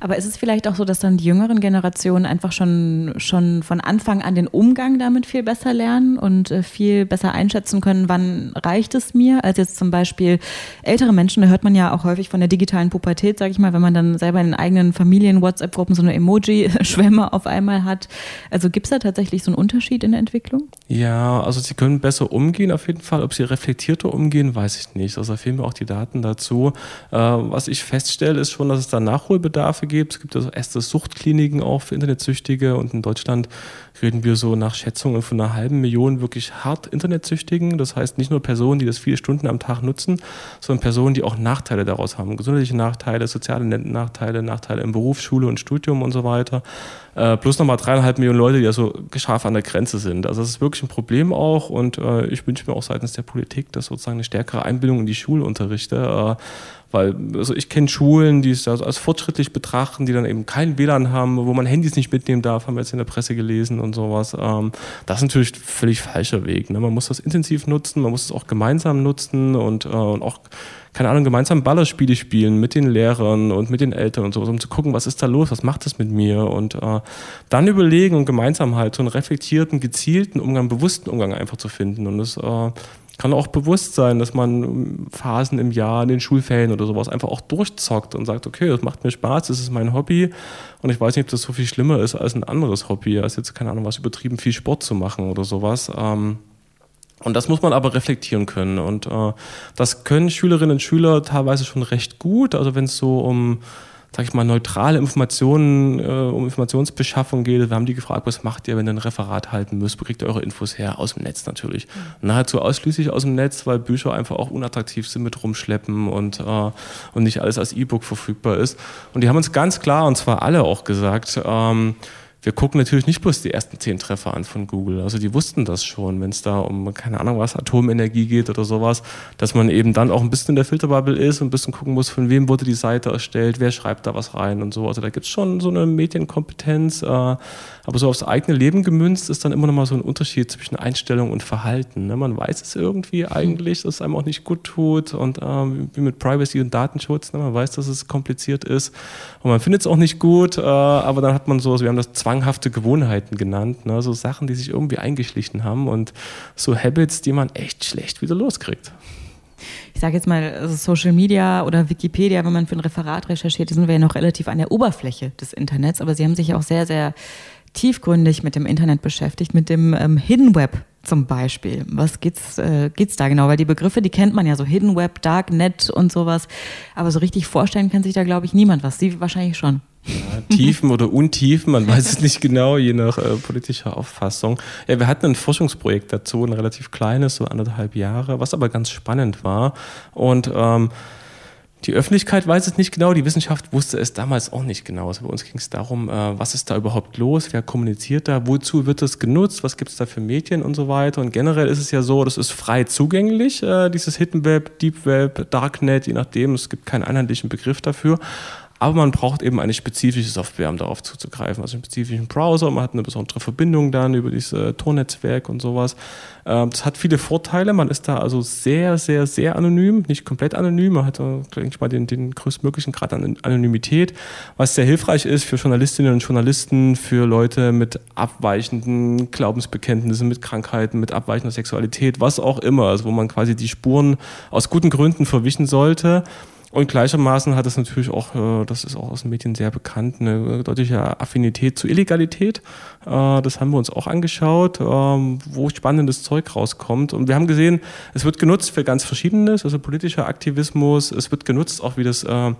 Aber ist es vielleicht auch so, dass dann die jüngeren Generationen einfach schon, schon von Anfang an den Umgang damit viel besser lernen und äh, viel besser einschätzen können, wann reicht es mir, als jetzt zum Beispiel ältere Menschen, da hört man ja auch häufig von der digitalen Pubertät, sage ich mal, wenn man dann selber in den eigenen Familien-WhatsApp-Gruppen so eine Emoji-Schwemme auf einmal hat. Also gibt es da tatsächlich so einen Unterschied in der Entwicklung? Ja, also sie können besser umgehen auf jeden Fall. Ob sie reflektierter umgehen, weiß ich nicht. Also fehlen mir auch die Daten dazu. Äh, was ich feststelle, ist schon, dass es da Nachholbedarfe gibt. Es gibt also erste Suchtkliniken auch für Internetsüchtige und in Deutschland reden wir so nach Schätzungen von einer halben Million wirklich hart Internetsüchtigen. Das heißt nicht nur Personen, die das viele Stunden am Tag nutzen, sondern Personen, die auch Nachteile daraus haben. Gesundheitliche Nachteile, soziale Nachteile, Nachteile im Beruf, Schule und Studium und so weiter. Äh, plus nochmal dreieinhalb Millionen Leute, die also scharf an der Grenze sind. Also das ist wirklich ein Problem auch und äh, ich wünsche mir auch seitens der Politik, dass sozusagen eine stärkere Einbindung in die Schulunterrichte äh, weil also ich kenne Schulen, die es also als fortschrittlich betrachten, die dann eben kein WLAN haben, wo man Handys nicht mitnehmen darf, haben wir jetzt in der Presse gelesen und sowas. Ähm, das ist natürlich völlig falscher Weg. Ne? Man muss das intensiv nutzen, man muss es auch gemeinsam nutzen und, äh, und auch keine Ahnung, gemeinsam Ballerspiele spielen mit den Lehrern und mit den Eltern und sowas, um zu gucken, was ist da los, was macht das mit mir und äh, dann überlegen und gemeinsam halt so einen reflektierten, gezielten Umgang, bewussten Umgang einfach zu finden und das äh, kann auch bewusst sein, dass man Phasen im Jahr in den Schulferien oder sowas einfach auch durchzockt und sagt, okay, das macht mir Spaß, das ist mein Hobby und ich weiß nicht, ob das so viel schlimmer ist als ein anderes Hobby, als jetzt, keine Ahnung, was übertrieben viel Sport zu machen oder sowas. Ähm, und das muss man aber reflektieren können. Und äh, das können Schülerinnen und Schüler teilweise schon recht gut. Also wenn es so um sag ich mal, neutrale Informationen, äh, um Informationsbeschaffung geht. Wir haben die gefragt, was macht ihr, wenn ihr ein Referat halten müsst? Wo kriegt ihr eure Infos her? Aus dem Netz natürlich. Mhm. Nahezu ausschließlich aus dem Netz, weil Bücher einfach auch unattraktiv sind mit rumschleppen und, äh, und nicht alles als E-Book verfügbar ist. Und die haben uns ganz klar, und zwar alle auch gesagt, ähm, wir gucken natürlich nicht bloß die ersten zehn Treffer an von Google. Also die wussten das schon, wenn es da um, keine Ahnung was, Atomenergie geht oder sowas, dass man eben dann auch ein bisschen in der Filterbubble ist und ein bisschen gucken muss, von wem wurde die Seite erstellt, wer schreibt da was rein und so. Also da gibt es schon so eine Medienkompetenz. Äh, aber so aufs eigene Leben gemünzt ist dann immer noch mal so ein Unterschied zwischen Einstellung und Verhalten. Ne? Man weiß es irgendwie eigentlich, dass es einem auch nicht gut tut und ähm, wie mit Privacy und Datenschutz. Ne? Man weiß, dass es kompliziert ist und man findet es auch nicht gut, äh, aber dann hat man so, also wir haben das zwanghafte Gewohnheiten genannt, ne? so Sachen, die sich irgendwie eingeschlichen haben und so Habits, die man echt schlecht wieder loskriegt ich sage jetzt mal, also Social Media oder Wikipedia, wenn man für ein Referat recherchiert, die sind wir ja noch relativ an der Oberfläche des Internets, aber sie haben sich auch sehr, sehr tiefgründig mit dem Internet beschäftigt, mit dem ähm, Hidden Web zum Beispiel. Was geht's, äh, geht's da genau? Weil die Begriffe, die kennt man ja so Hidden Web, Darknet und sowas. Aber so richtig vorstellen kann sich da, glaube ich, niemand was. Sie wahrscheinlich schon. Ja, Tiefen oder Untiefen, man weiß es nicht genau, je nach äh, politischer Auffassung. Ja, wir hatten ein Forschungsprojekt dazu, ein relativ kleines, so anderthalb Jahre, was aber ganz spannend war. Und ähm, die Öffentlichkeit weiß es nicht genau, die Wissenschaft wusste es damals auch nicht genau. Also bei uns ging es darum, äh, was ist da überhaupt los, wer kommuniziert da, wozu wird es genutzt, was gibt es da für Medien und so weiter. Und generell ist es ja so, das ist frei zugänglich, äh, dieses Hidden Web, Deep Web, Darknet, je nachdem, es gibt keinen einheitlichen Begriff dafür. Aber man braucht eben eine spezifische Software, um darauf zuzugreifen. Also einen spezifischen Browser, man hat eine besondere Verbindung dann über dieses äh, Tornetzwerk und sowas. Ähm, das hat viele Vorteile. Man ist da also sehr, sehr, sehr anonym, nicht komplett anonym. Man hat, äh, denke ich mal, den, den größtmöglichen Grad an Anonymität, was sehr hilfreich ist für Journalistinnen und Journalisten, für Leute mit abweichenden Glaubensbekenntnissen, mit Krankheiten, mit abweichender Sexualität, was auch immer. Also wo man quasi die Spuren aus guten Gründen verwischen sollte. Und gleichermaßen hat es natürlich auch, äh, das ist auch aus den Medien sehr bekannt, eine deutliche Affinität zu Illegalität. Äh, das haben wir uns auch angeschaut, ähm, wo spannendes Zeug rauskommt. Und wir haben gesehen, es wird genutzt für ganz Verschiedenes, also politischer Aktivismus, es wird genutzt auch wie das äh,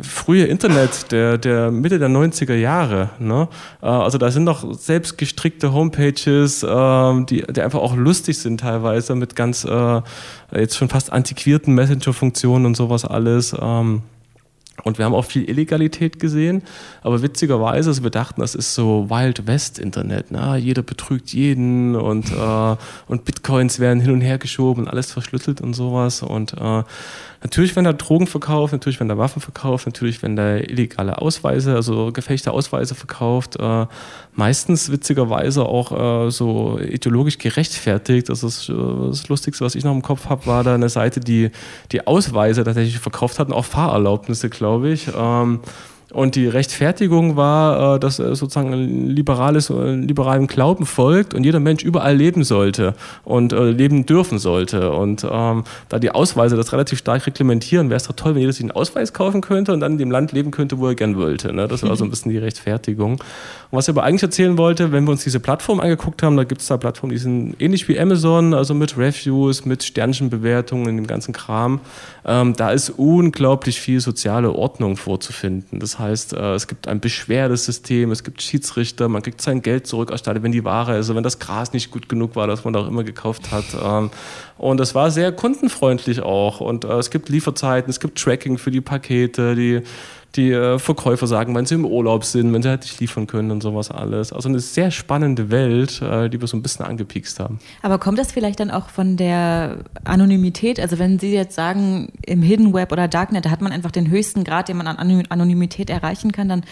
frühe Internet der, der Mitte der 90er Jahre. Ne? Äh, also da sind noch selbst gestrickte Homepages, ähm, die, die einfach auch lustig sind teilweise mit ganz äh, jetzt schon fast antiquierten Messenger-Funktionen und sowas alles. Ähm, und wir haben auch viel Illegalität gesehen, aber witzigerweise, also wir dachten, das ist so Wild West Internet. Ne? Jeder betrügt jeden und, äh, und Bitcoins werden hin und her geschoben und alles verschlüsselt und sowas. Und äh, Natürlich, wenn da Drogen verkauft, natürlich, wenn da Waffen verkauft, natürlich, wenn da illegale Ausweise, also gefälschte Ausweise verkauft, äh, meistens witzigerweise auch äh, so ideologisch gerechtfertigt. Also das, äh, das Lustigste, was ich noch im Kopf habe, war da eine Seite, die die Ausweise tatsächlich verkauft hat und auch Fahrerlaubnisse, glaube ich. Ähm, Und die Rechtfertigung war, äh, dass er sozusagen ein liberales, äh, liberalen Glauben folgt und jeder Mensch überall leben sollte und äh, leben dürfen sollte. Und ähm, da die Ausweise das relativ stark reglementieren, wäre es doch toll, wenn jeder sich einen Ausweis kaufen könnte und dann in dem Land leben könnte, wo er gern wollte. Ne? Das war so ein bisschen die Rechtfertigung. Und was ich aber eigentlich erzählen wollte, wenn wir uns diese Plattform angeguckt haben, da gibt es da Plattformen, die sind ähnlich wie Amazon, also mit Reviews, mit Sternchenbewertungen, dem ganzen Kram. Ähm, da ist unglaublich viel soziale Ordnung vorzufinden. Das heißt, äh, es gibt ein Beschwerdesystem, es gibt Schiedsrichter, man kriegt sein Geld zurückerstattet, wenn die Ware, also wenn das Gras nicht gut genug war, das man da auch immer gekauft hat. Ähm, und das war sehr kundenfreundlich auch. Und äh, es gibt Lieferzeiten, es gibt Tracking für die Pakete, die die äh, Verkäufer sagen, wenn sie im Urlaub sind, wenn sie halt nicht liefern können und sowas alles. Also eine sehr spannende Welt, äh, die wir so ein bisschen angepiekst haben. Aber kommt das vielleicht dann auch von der Anonymität? Also wenn Sie jetzt sagen, im Hidden Web oder Darknet, da hat man einfach den höchsten Grad, den man an Anonymität erreichen kann, dann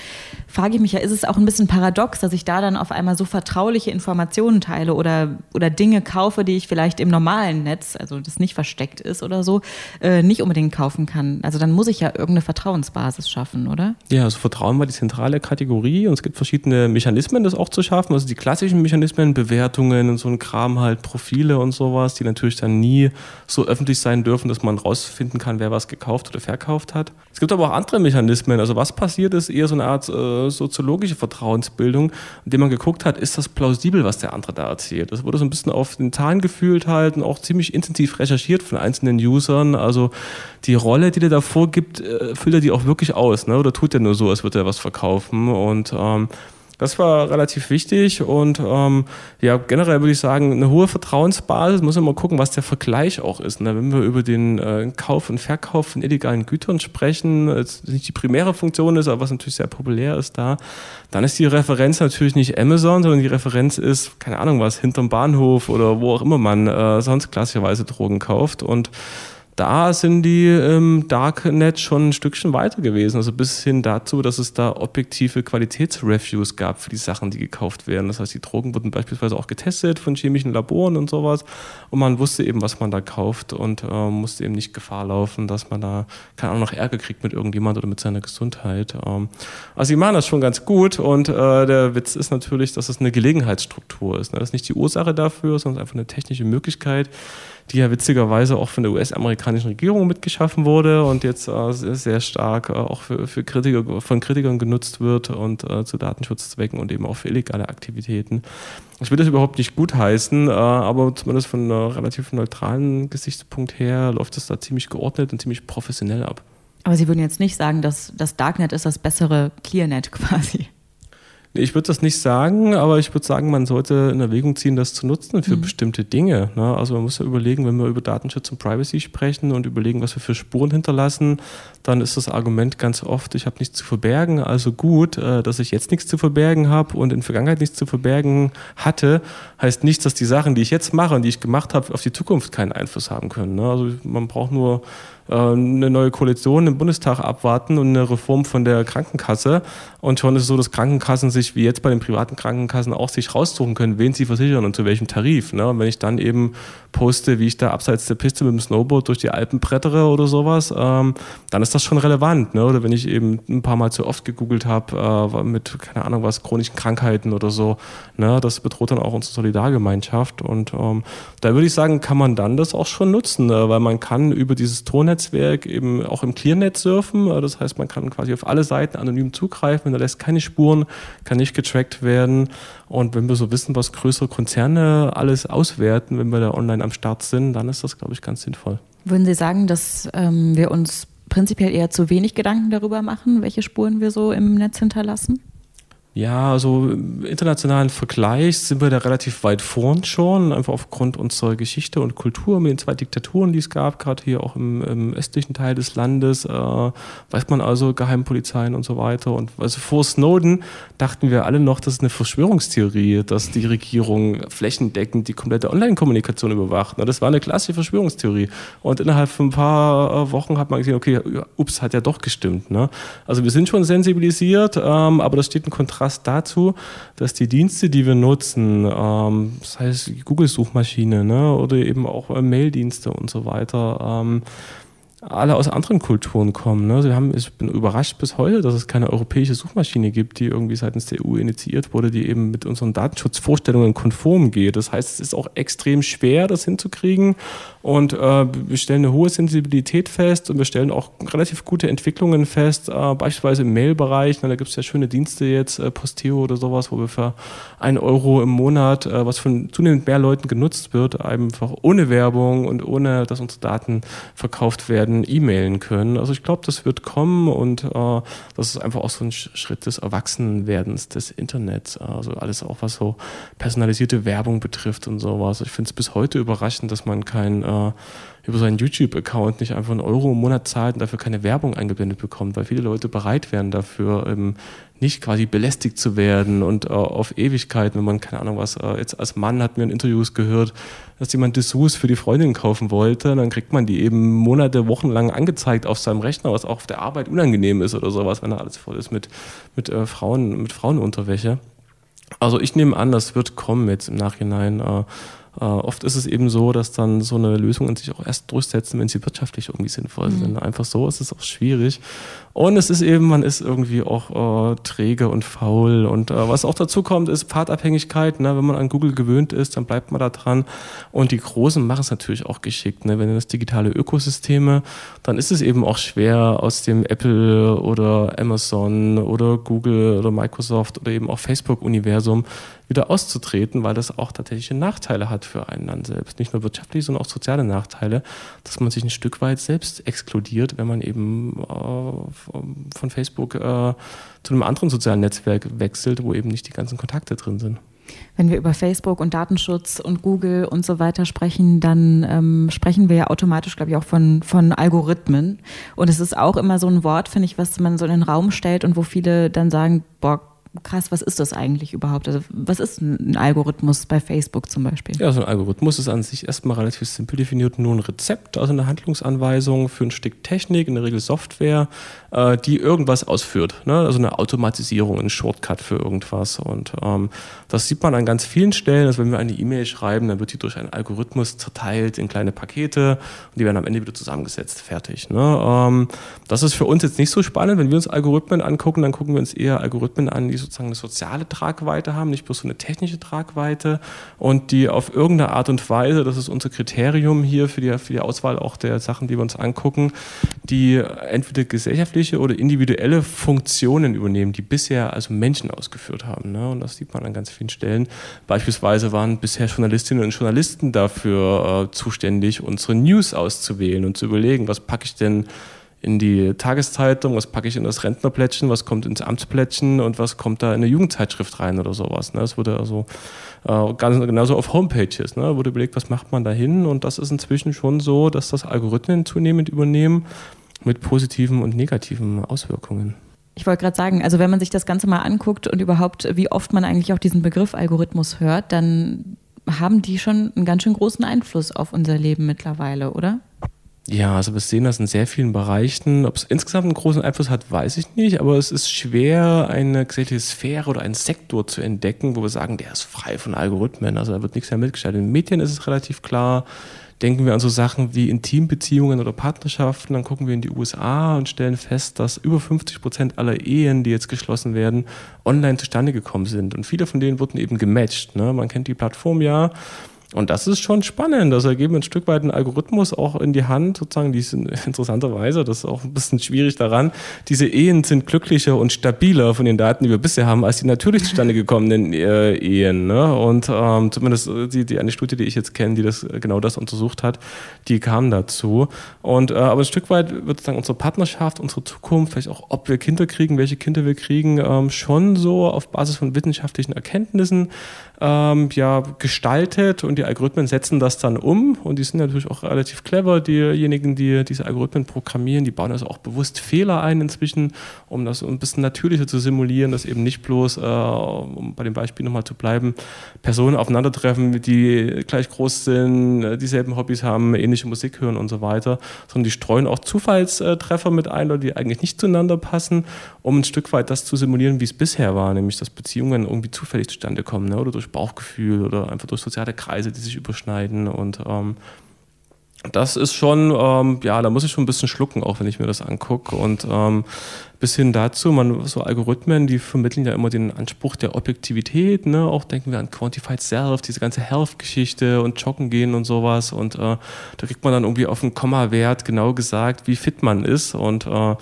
frage ich mich ja, ist es auch ein bisschen paradox, dass ich da dann auf einmal so vertrauliche Informationen teile oder, oder Dinge kaufe, die ich vielleicht im normalen Netz, also das nicht versteckt ist oder so, äh, nicht unbedingt kaufen kann. Also dann muss ich ja irgendeine Vertrauensbasis schaffen schaffen, oder? Ja, also Vertrauen war die zentrale Kategorie und es gibt verschiedene Mechanismen, das auch zu schaffen. Also die klassischen Mechanismen, Bewertungen und so ein Kram halt, Profile und sowas, die natürlich dann nie so öffentlich sein dürfen, dass man rausfinden kann, wer was gekauft oder verkauft hat. Es gibt aber auch andere Mechanismen. Also was passiert ist, eher so eine Art äh, soziologische Vertrauensbildung, indem man geguckt hat, ist das plausibel, was der andere da erzählt. Das wurde so ein bisschen auf den Zahlen gefühlt halt und auch ziemlich intensiv recherchiert von einzelnen Usern. Also die Rolle, die der da vorgibt, äh, füllt er die auch wirklich aus, ne? Oder tut er nur so, als würde er was verkaufen? Und ähm, das war relativ wichtig und ähm, ja, generell würde ich sagen, eine hohe Vertrauensbasis, muss man mal gucken, was der Vergleich auch ist. Ne? Wenn wir über den äh, Kauf und Verkauf von illegalen Gütern sprechen, jetzt nicht die primäre Funktion ist, aber was natürlich sehr populär ist da, dann ist die Referenz natürlich nicht Amazon, sondern die Referenz ist, keine Ahnung was, hinterm Bahnhof oder wo auch immer man äh, sonst klassischerweise Drogen kauft und da sind die im Darknet schon ein Stückchen weiter gewesen. Also bis hin dazu, dass es da objektive Qualitätsreviews gab für die Sachen, die gekauft werden. Das heißt, die Drogen wurden beispielsweise auch getestet von chemischen Laboren und sowas. Und man wusste eben, was man da kauft und äh, musste eben nicht Gefahr laufen, dass man da, keine Ahnung, noch Ärger kriegt mit irgendjemand oder mit seiner Gesundheit. Ähm, also die machen das schon ganz gut und äh, der Witz ist natürlich, dass es eine Gelegenheitsstruktur ist. Ne? Das ist nicht die Ursache dafür, sondern einfach eine technische Möglichkeit, die ja witzigerweise auch von der US-amerikanischen Regierung mitgeschaffen wurde und jetzt äh, sehr stark äh, auch für, für Kritiker, von Kritikern genutzt wird und äh, zu Datenschutzzwecken und eben auch für illegale Aktivitäten. Ich will das überhaupt nicht gutheißen, äh, aber zumindest von einem relativ neutralen Gesichtspunkt her läuft das da ziemlich geordnet und ziemlich professionell ab. Aber Sie würden jetzt nicht sagen, dass das Darknet ist das bessere Clearnet quasi. Ich würde das nicht sagen, aber ich würde sagen, man sollte in Erwägung ziehen, das zu nutzen für mhm. bestimmte Dinge. Ne? Also man muss ja überlegen, wenn wir über Datenschutz und Privacy sprechen und überlegen, was wir für Spuren hinterlassen, dann ist das Argument ganz oft, ich habe nichts zu verbergen, also gut, äh, dass ich jetzt nichts zu verbergen habe und in Vergangenheit nichts zu verbergen hatte, heißt nicht, dass die Sachen, die ich jetzt mache und die ich gemacht habe, auf die Zukunft keinen Einfluss haben können. Ne? Also man braucht nur eine neue Koalition im Bundestag abwarten und eine Reform von der Krankenkasse. Und schon ist es so, dass Krankenkassen sich, wie jetzt bei den privaten Krankenkassen, auch sich raussuchen können, wen sie versichern und zu welchem Tarif. Ne? Und wenn ich dann eben poste, wie ich da abseits der Piste mit dem Snowboard durch die Alpen brettere oder sowas, ähm, dann ist das schon relevant. Ne? Oder wenn ich eben ein paar Mal zu oft gegoogelt habe äh, mit, keine Ahnung was, chronischen Krankheiten oder so, ne? das bedroht dann auch unsere Solidargemeinschaft. Und ähm, da würde ich sagen, kann man dann das auch schon nutzen, äh, weil man kann über dieses Tonnet Netzwerk eben auch im Clearnet surfen. Äh, das heißt, man kann quasi auf alle Seiten anonym zugreifen, da lässt keine Spuren, kann nicht getrackt werden. Und wenn wir so wissen, was größere Konzerne alles auswerten, wenn wir da online am Start sind, dann ist das, glaube ich, ganz sinnvoll. Würden Sie sagen, dass ähm, wir uns prinzipiell eher zu wenig Gedanken darüber machen, welche Spuren wir so im Netz hinterlassen? Ja, also im internationalen Vergleich sind wir da relativ weit vorn schon, einfach aufgrund unserer Geschichte und Kultur mit den zwei Diktaturen, die es gab, gerade hier auch im, im östlichen Teil des Landes, äh, weiß man also Geheimpolizeien und so weiter. Und also vor Snowden dachten wir alle noch, das ist eine Verschwörungstheorie, dass die Regierung flächendeckend die komplette Online-Kommunikation überwacht. Das war eine klassische Verschwörungstheorie. Und innerhalb von ein paar äh, Wochen hat man gesehen, okay, ups, hat ja doch gestimmt. Ne? Also wir sind schon sensibilisiert, ähm, aber das steht in Kontrast Kontrast dazu, dass die Dienste, die wir nutzen, ähm, das heißt Google-Suchmaschine ne, oder eben auch äh, Maildienste und so weiter, ähm, alle aus anderen Kulturen kommen. Ne? Wir haben, ich bin überrascht bis heute, dass es keine europäische Suchmaschine gibt, die irgendwie seitens der EU initiiert wurde, die eben mit unseren Datenschutzvorstellungen konform geht. Das heißt, es ist auch extrem schwer, das hinzukriegen. Und äh, wir stellen eine hohe Sensibilität fest und wir stellen auch relativ gute Entwicklungen fest, äh, beispielsweise im Mail-Bereich. Da gibt es ja schöne Dienste jetzt, äh, Posteo oder sowas, wo wir für einen Euro im Monat, äh, was von zunehmend mehr Leuten genutzt wird, einfach ohne Werbung und ohne, dass unsere Daten verkauft werden, e-mailen können. Also ich glaube, das wird kommen und äh, das ist einfach auch so ein Schritt des Erwachsenwerdens des Internets. Also alles auch, was so personalisierte Werbung betrifft und sowas. Ich finde es bis heute überraschend, dass man kein äh, über seinen YouTube-Account nicht einfach einen Euro im Monat zahlt und dafür keine Werbung eingeblendet bekommt, weil viele Leute bereit wären dafür, ähm, nicht quasi belästigt zu werden und äh, auf Ewigkeiten, wenn man, keine Ahnung was, äh, jetzt als Mann hat mir in Interviews gehört, dass jemand Dessous für die Freundin kaufen wollte, dann kriegt man die eben Monate, Wochen lang angezeigt auf seinem Rechner, was auch auf der Arbeit unangenehm ist oder sowas, wenn da alles voll ist mit, mit äh, Frauen, mit Frauenunterwäsche. Also ich nehme an, das wird kommen jetzt im Nachhinein. Äh, äh, oft ist es eben so, dass dann so eine Lösung sich auch erst durchsetzen, wenn sie wirtschaftlich irgendwie sinnvoll mhm. sind. Einfach so ist es auch schwierig. Und es ist eben, man ist irgendwie auch äh, träge und faul. Und äh, was auch dazu kommt, ist Pfadabhängigkeit. Ne? Wenn man an Google gewöhnt ist, dann bleibt man da dran. Und die Großen machen es natürlich auch geschickt. Ne? Wenn das digitale Ökosysteme, dann ist es eben auch schwer, aus dem Apple oder Amazon oder Google oder Microsoft oder eben auch Facebook-Universum wieder auszutreten, weil das auch tatsächlich Nachteile hat für einen dann selbst. Nicht nur wirtschaftliche, sondern auch soziale Nachteile, dass man sich ein Stück weit selbst exkludiert, wenn man eben äh, von Facebook äh, zu einem anderen sozialen Netzwerk wechselt, wo eben nicht die ganzen Kontakte drin sind. Wenn wir über Facebook und Datenschutz und Google und so weiter sprechen, dann ähm, sprechen wir ja automatisch, glaube ich, auch von, von Algorithmen. Und es ist auch immer so ein Wort, finde ich, was man so in den Raum stellt und wo viele dann sagen, boah, krass, was ist das eigentlich überhaupt? Also was ist ein Algorithmus bei Facebook zum Beispiel? Ja, so ein Algorithmus ist an sich erstmal relativ simpel definiert, nur ein Rezept, also eine Handlungsanweisung für ein Stück Technik, in der Regel Software, äh, die irgendwas ausführt. Ne? Also eine Automatisierung, ein Shortcut für irgendwas. Und ähm, das sieht man an ganz vielen Stellen. Also wenn wir eine E-Mail schreiben, dann wird die durch einen Algorithmus zerteilt in kleine Pakete und die werden am Ende wieder zusammengesetzt, fertig. Ne? Ähm, das ist für uns jetzt nicht so spannend. Wenn wir uns Algorithmen angucken, dann gucken wir uns eher Algorithmen an, die sozusagen eine soziale Tragweite haben, nicht bloß so eine technische Tragweite und die auf irgendeine Art und Weise, das ist unser Kriterium hier für die, für die Auswahl auch der Sachen, die wir uns angucken, die entweder gesellschaftliche oder individuelle Funktionen übernehmen, die bisher also Menschen ausgeführt haben. Ne? Und das sieht man an ganz vielen Stellen. Beispielsweise waren bisher Journalistinnen und Journalisten dafür äh, zuständig, unsere News auszuwählen und zu überlegen, was packe ich denn in die Tageszeitung, was packe ich in das Rentnerplättchen, was kommt ins Amtsplättchen und was kommt da in eine Jugendzeitschrift rein oder sowas. Ne? Das wurde also äh, ganz, genauso auf Homepages, ne? wurde überlegt, was macht man da hin und das ist inzwischen schon so, dass das Algorithmen zunehmend übernehmen mit positiven und negativen Auswirkungen. Ich wollte gerade sagen, also wenn man sich das Ganze mal anguckt und überhaupt, wie oft man eigentlich auch diesen Begriff Algorithmus hört, dann haben die schon einen ganz schön großen Einfluss auf unser Leben mittlerweile, oder? Ja, also wir sehen das in sehr vielen Bereichen. Ob es insgesamt einen großen Einfluss hat, weiß ich nicht, aber es ist schwer, eine gesellschaftliche Sphäre oder einen Sektor zu entdecken, wo wir sagen, der ist frei von Algorithmen. Also da wird nichts mehr mitgestellt. In Medien ist es relativ klar. Denken wir an so Sachen wie Intimbeziehungen oder Partnerschaften, dann gucken wir in die USA und stellen fest, dass über 50 Prozent aller Ehen, die jetzt geschlossen werden, online zustande gekommen sind. Und viele von denen wurden eben gematcht. Ne? Man kennt die Plattform ja und das ist schon spannend. Das ergeben ein Stück weit einen Algorithmus auch in die Hand, sozusagen, die sind interessanterweise, das ist auch ein bisschen schwierig daran. Diese Ehen sind glücklicher und stabiler von den Daten, die wir bisher haben, als die natürlich zustande gekommenen äh, Ehen. Ne? Und ähm, zumindest die, die eine Studie, die ich jetzt kenne, die das genau das untersucht hat, die kam dazu. Und äh, aber ein Stück weit wird sozusagen unsere Partnerschaft, unsere Zukunft, vielleicht auch, ob wir Kinder kriegen, welche Kinder wir kriegen, ähm, schon so auf Basis von wissenschaftlichen Erkenntnissen ähm, ja, gestaltet und die Algorithmen setzen das dann um und die sind natürlich auch relativ clever, diejenigen, die diese Algorithmen programmieren, die bauen also auch bewusst Fehler ein inzwischen, um das ein bisschen natürlicher zu simulieren, dass eben nicht bloß, äh, um bei dem Beispiel nochmal zu bleiben, Personen aufeinandertreffen, die gleich groß sind, äh, dieselben Hobbys haben, ähnliche Musik hören und so weiter, sondern die streuen auch Zufallstreffer mit ein, die eigentlich nicht zueinander passen, um ein Stück weit das zu simulieren, wie es bisher war, nämlich dass Beziehungen irgendwie zufällig zustande kommen ne, oder durch Bauchgefühl oder einfach durch soziale Kreise, die sich überschneiden. Und ähm, das ist schon, ähm, ja, da muss ich schon ein bisschen schlucken, auch wenn ich mir das angucke. Und ähm, bis hin dazu, man, so Algorithmen, die vermitteln ja immer den Anspruch der Objektivität, ne? Auch denken wir an Quantified Self, diese ganze Health-Geschichte und Joggen gehen und sowas. Und äh, da kriegt man dann irgendwie auf einen Komma-Wert genau gesagt, wie fit man ist. Und äh, ja,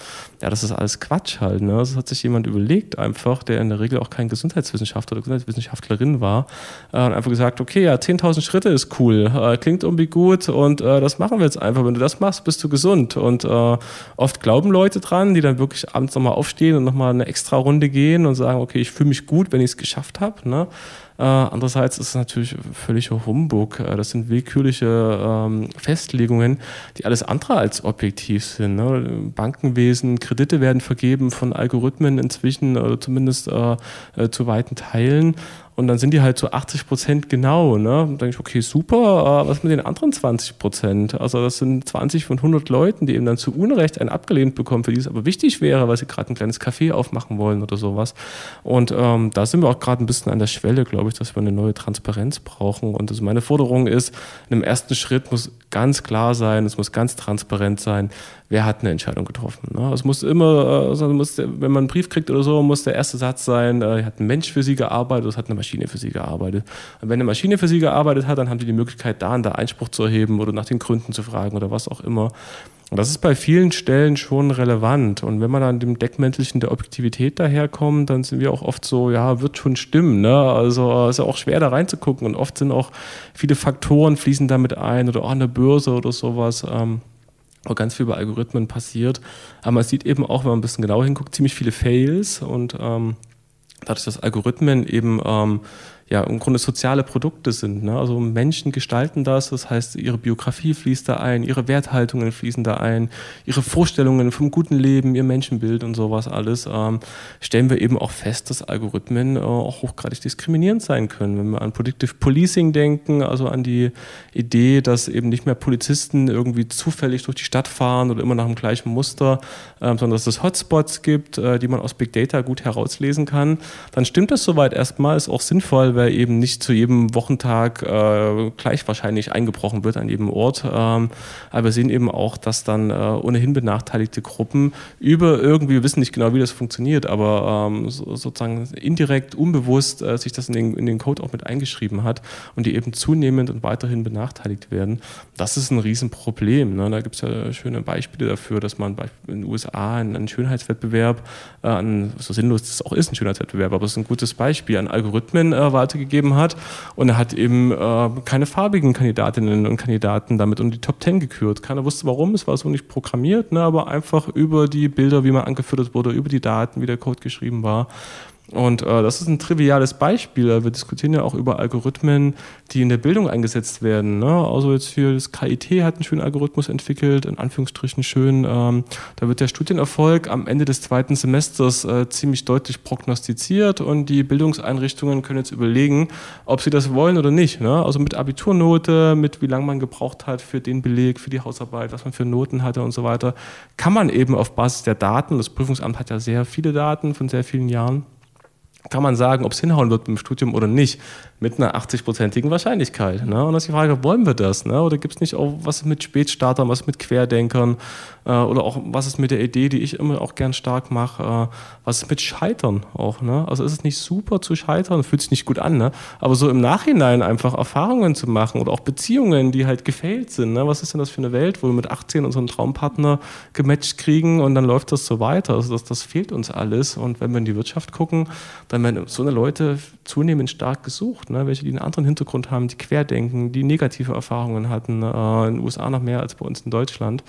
das ist alles Quatsch halt. Ne? Das hat sich jemand überlegt, einfach, der in der Regel auch kein Gesundheitswissenschaftler oder Gesundheitswissenschaftlerin war, äh, und einfach gesagt, okay, ja, 10.000 Schritte ist cool, äh, klingt irgendwie gut und äh, das machen wir jetzt einfach. Wenn du das machst, bist du gesund. Und äh, oft glauben Leute dran, die dann wirklich abends abends nochmal aufstehen und nochmal eine extra Runde gehen und sagen, okay, ich fühle mich gut, wenn ich es geschafft habe. Ne? Äh, andererseits ist es natürlich völliger Humbug. Äh, das sind willkürliche ähm, Festlegungen, die alles andere als objektiv sind. Ne? Bankenwesen, Kredite werden vergeben von Algorithmen inzwischen, oder zumindest äh, äh, zu weiten Teilen. Und dann sind die halt so 80 Prozent genau. Ne? Und dann denke ich, okay, super, was mit den anderen 20 Prozent? Also das sind 20 von 100 Leuten, die eben dann zu Unrecht einen abgelehnt bekommen, für die es aber wichtig wäre, weil sie gerade ein kleines Café aufmachen wollen oder sowas. Und ähm, da sind wir auch gerade ein bisschen an der Schwelle, glaube ich, dass wir eine neue Transparenz brauchen. Und also meine Forderung ist, in dem ersten Schritt muss ganz klar sein, es muss ganz transparent sein, wer hat eine Entscheidung getroffen. Ne? Es muss immer, also muss, wenn man einen Brief kriegt oder so, muss der erste Satz sein, äh, hat ein Mensch für sie gearbeitet, oder hat eine Maschine für sie gearbeitet. Und wenn eine Maschine für sie gearbeitet hat, dann haben sie die Möglichkeit, da und da Einspruch zu erheben oder nach den Gründen zu fragen oder was auch immer. Und das ist bei vielen Stellen schon relevant. Und wenn man dann dem Deckmäntelchen der Objektivität daherkommt, dann sind wir auch oft so, ja, wird schon stimmen. Ne? Also ist ja auch schwer da reinzugucken. Und oft sind auch viele Faktoren fließen damit ein oder auch eine Börse oder sowas. Ähm, wo ganz viel bei Algorithmen passiert. Aber man sieht eben auch, wenn man ein bisschen genauer hinguckt, ziemlich viele Fails und ähm, dadurch, dass Algorithmen eben ähm, ja im Grunde soziale Produkte sind. Ne? Also Menschen gestalten das, das heißt, ihre Biografie fließt da ein, ihre Werthaltungen fließen da ein, ihre Vorstellungen vom guten Leben, ihr Menschenbild und sowas alles, ähm, stellen wir eben auch fest, dass Algorithmen äh, auch hochgradig diskriminierend sein können. Wenn wir an Predictive Policing denken, also an die Idee, dass eben nicht mehr Polizisten irgendwie zufällig durch die Stadt fahren oder immer nach dem gleichen Muster, äh, sondern dass es Hotspots gibt, äh, die man aus Big Data gut herauslesen kann, dann stimmt das soweit erstmal, ist auch sinnvoll, weil eben nicht zu jedem Wochentag äh, gleich wahrscheinlich eingebrochen wird an jedem Ort. Ähm, aber wir sehen eben auch, dass dann äh, ohnehin benachteiligte Gruppen über irgendwie, wir wissen nicht genau, wie das funktioniert, aber ähm, so, sozusagen indirekt, unbewusst äh, sich das in den, in den Code auch mit eingeschrieben hat und die eben zunehmend und weiterhin benachteiligt werden. Das ist ein Riesenproblem. Ne? Da gibt es ja schöne Beispiele dafür, dass man in den USA einen, Schönheitswettbewerb, äh, so sinnlos das auch ist, ein Schönheitswettbewerb, aber es ist ein gutes Beispiel, an Algorithmen äh, gegeben hat. Und er hat eben äh, keine farbigen Kandidatinnen und Kandidaten damit um die Top Ten gekürt. Keiner wusste warum, es war so nicht programmiert, ne, aber einfach über die Bilder, wie man angefüttert wurde, über die Daten, wie der Code geschrieben war. Und äh, das ist ein triviales Beispiel. Wir diskutieren ja auch über Algorithmen, die in der Bildung eingesetzt werden. Ne? Also jetzt hier das KIT hat einen schönen Algorithmus entwickelt, in Anführungsstrichen schön. Ähm, da wird der Studienerfolg am Ende des zweiten Semesters äh, ziemlich deutlich prognostiziert und die Bildungseinrichtungen können jetzt überlegen, ob sie das wollen oder nicht. Ne? Also mit Abiturnote, mit wie lange man gebraucht hat für den Beleg, für die Hausarbeit, was man für Noten hatte und so weiter, kann man eben auf Basis der Daten, das Prüfungsamt hat ja sehr viele Daten von sehr vielen Jahren, kann man sagen, ob es hinhauen wird im Studium oder nicht mit einer 80-prozentigen Wahrscheinlichkeit. Ne? Und das ist die Frage, wollen wir das? Ne? Oder gibt es nicht auch was mit Spätstartern, was mit Querdenkern äh, oder auch was ist mit der Idee, die ich immer auch gern stark mache, äh, was ist mit Scheitern auch? Ne? Also ist es nicht super zu scheitern, fühlt sich nicht gut an, ne? aber so im Nachhinein einfach Erfahrungen zu machen oder auch Beziehungen, die halt gefailt sind. Ne? Was ist denn das für eine Welt, wo wir mit 18 unseren Traumpartner gematcht kriegen und dann läuft das so weiter? Also das, das fehlt uns alles. Und wenn wir in die Wirtschaft gucken, dann werden so eine Leute zunehmend stark gesucht ne? welche die einen anderen Hintergrund haben, die querdenken, die negative Erfahrungen hatten, äh, in den USA noch mehr als bei uns in Deutschland.